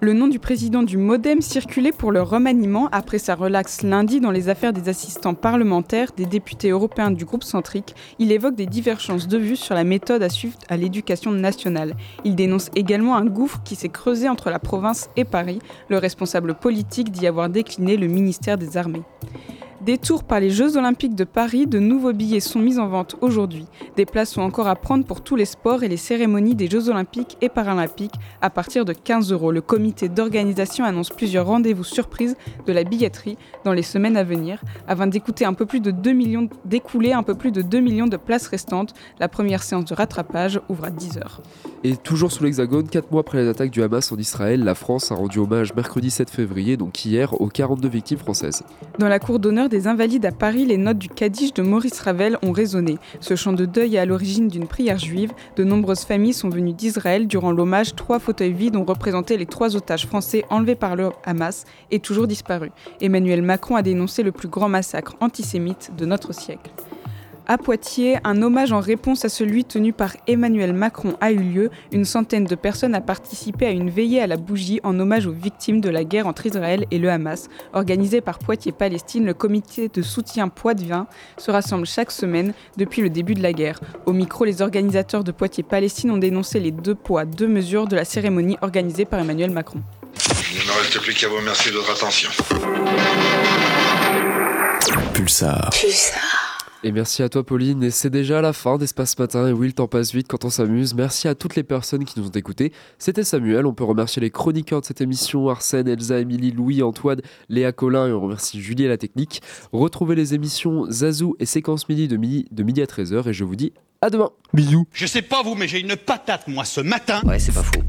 Le nom du président du Modem circulait pour le remaniement après sa relaxe lundi dans les affaires des assistants parlementaires des députés européens du groupe centrique. Il évoque des divergences de vues sur la méthode à suivre à l'éducation nationale. Il dénonce également un gouffre qui s'est creusé entre la province et Paris, le responsable politique d'y avoir décliné le ministère des Armées. Détour par les Jeux Olympiques de Paris, de nouveaux billets sont mis en vente aujourd'hui. Des places sont encore à prendre pour tous les sports et les cérémonies des Jeux Olympiques et Paralympiques à partir de 15 euros. Le comité d'organisation annonce plusieurs rendez-vous surprises de la billetterie dans les semaines à venir, afin d'écouter un peu plus de 2 millions, d'écouler un peu plus de 2 millions de places restantes. La première séance de rattrapage ouvre à 10 heures. Et toujours sous l'Hexagone, 4 mois après les attaques du Hamas en Israël, la France a rendu hommage mercredi 7 février, donc hier, aux 42 victimes françaises. Dans la cour d'honneur des Invalides à Paris, les notes du Kaddish de Maurice Ravel ont résonné. Ce chant de deuil est à l'origine d'une prière juive. De nombreuses familles sont venues d'Israël durant l'hommage. Trois fauteuils vides ont représenté les trois otages français enlevés par le Hamas et toujours disparus. Emmanuel Macron a dénoncé le plus grand massacre antisémite de notre siècle. À Poitiers, un hommage en réponse à celui tenu par Emmanuel Macron a eu lieu. Une centaine de personnes a participé à une veillée à la bougie en hommage aux victimes de la guerre entre Israël et le Hamas. Organisé par Poitiers-Palestine, le comité de soutien Poitvin se rassemble chaque semaine depuis le début de la guerre. Au micro, les organisateurs de Poitiers-Palestine ont dénoncé les deux poids, deux mesures de la cérémonie organisée par Emmanuel Macron. Il ne me reste plus qu'à vous remercier de votre attention. Pulsar. Et merci à toi Pauline, et c'est déjà la fin d'Espace Matin, et oui le temps passe vite quand on s'amuse, merci à toutes les personnes qui nous ont écoutés, c'était Samuel, on peut remercier les chroniqueurs de cette émission, Arsène, Elsa, Émilie, Louis, Antoine, Léa Collin, et on remercie Julie à la technique. Retrouvez les émissions Zazou et Séquence Midi de midi, de midi à 13h, et je vous dis à demain. Bisous. Je sais pas vous, mais j'ai une patate, moi, ce matin. Ouais, c'est pas faux.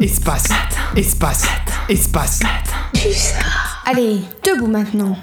Espace, espace, espace. Allez, debout maintenant.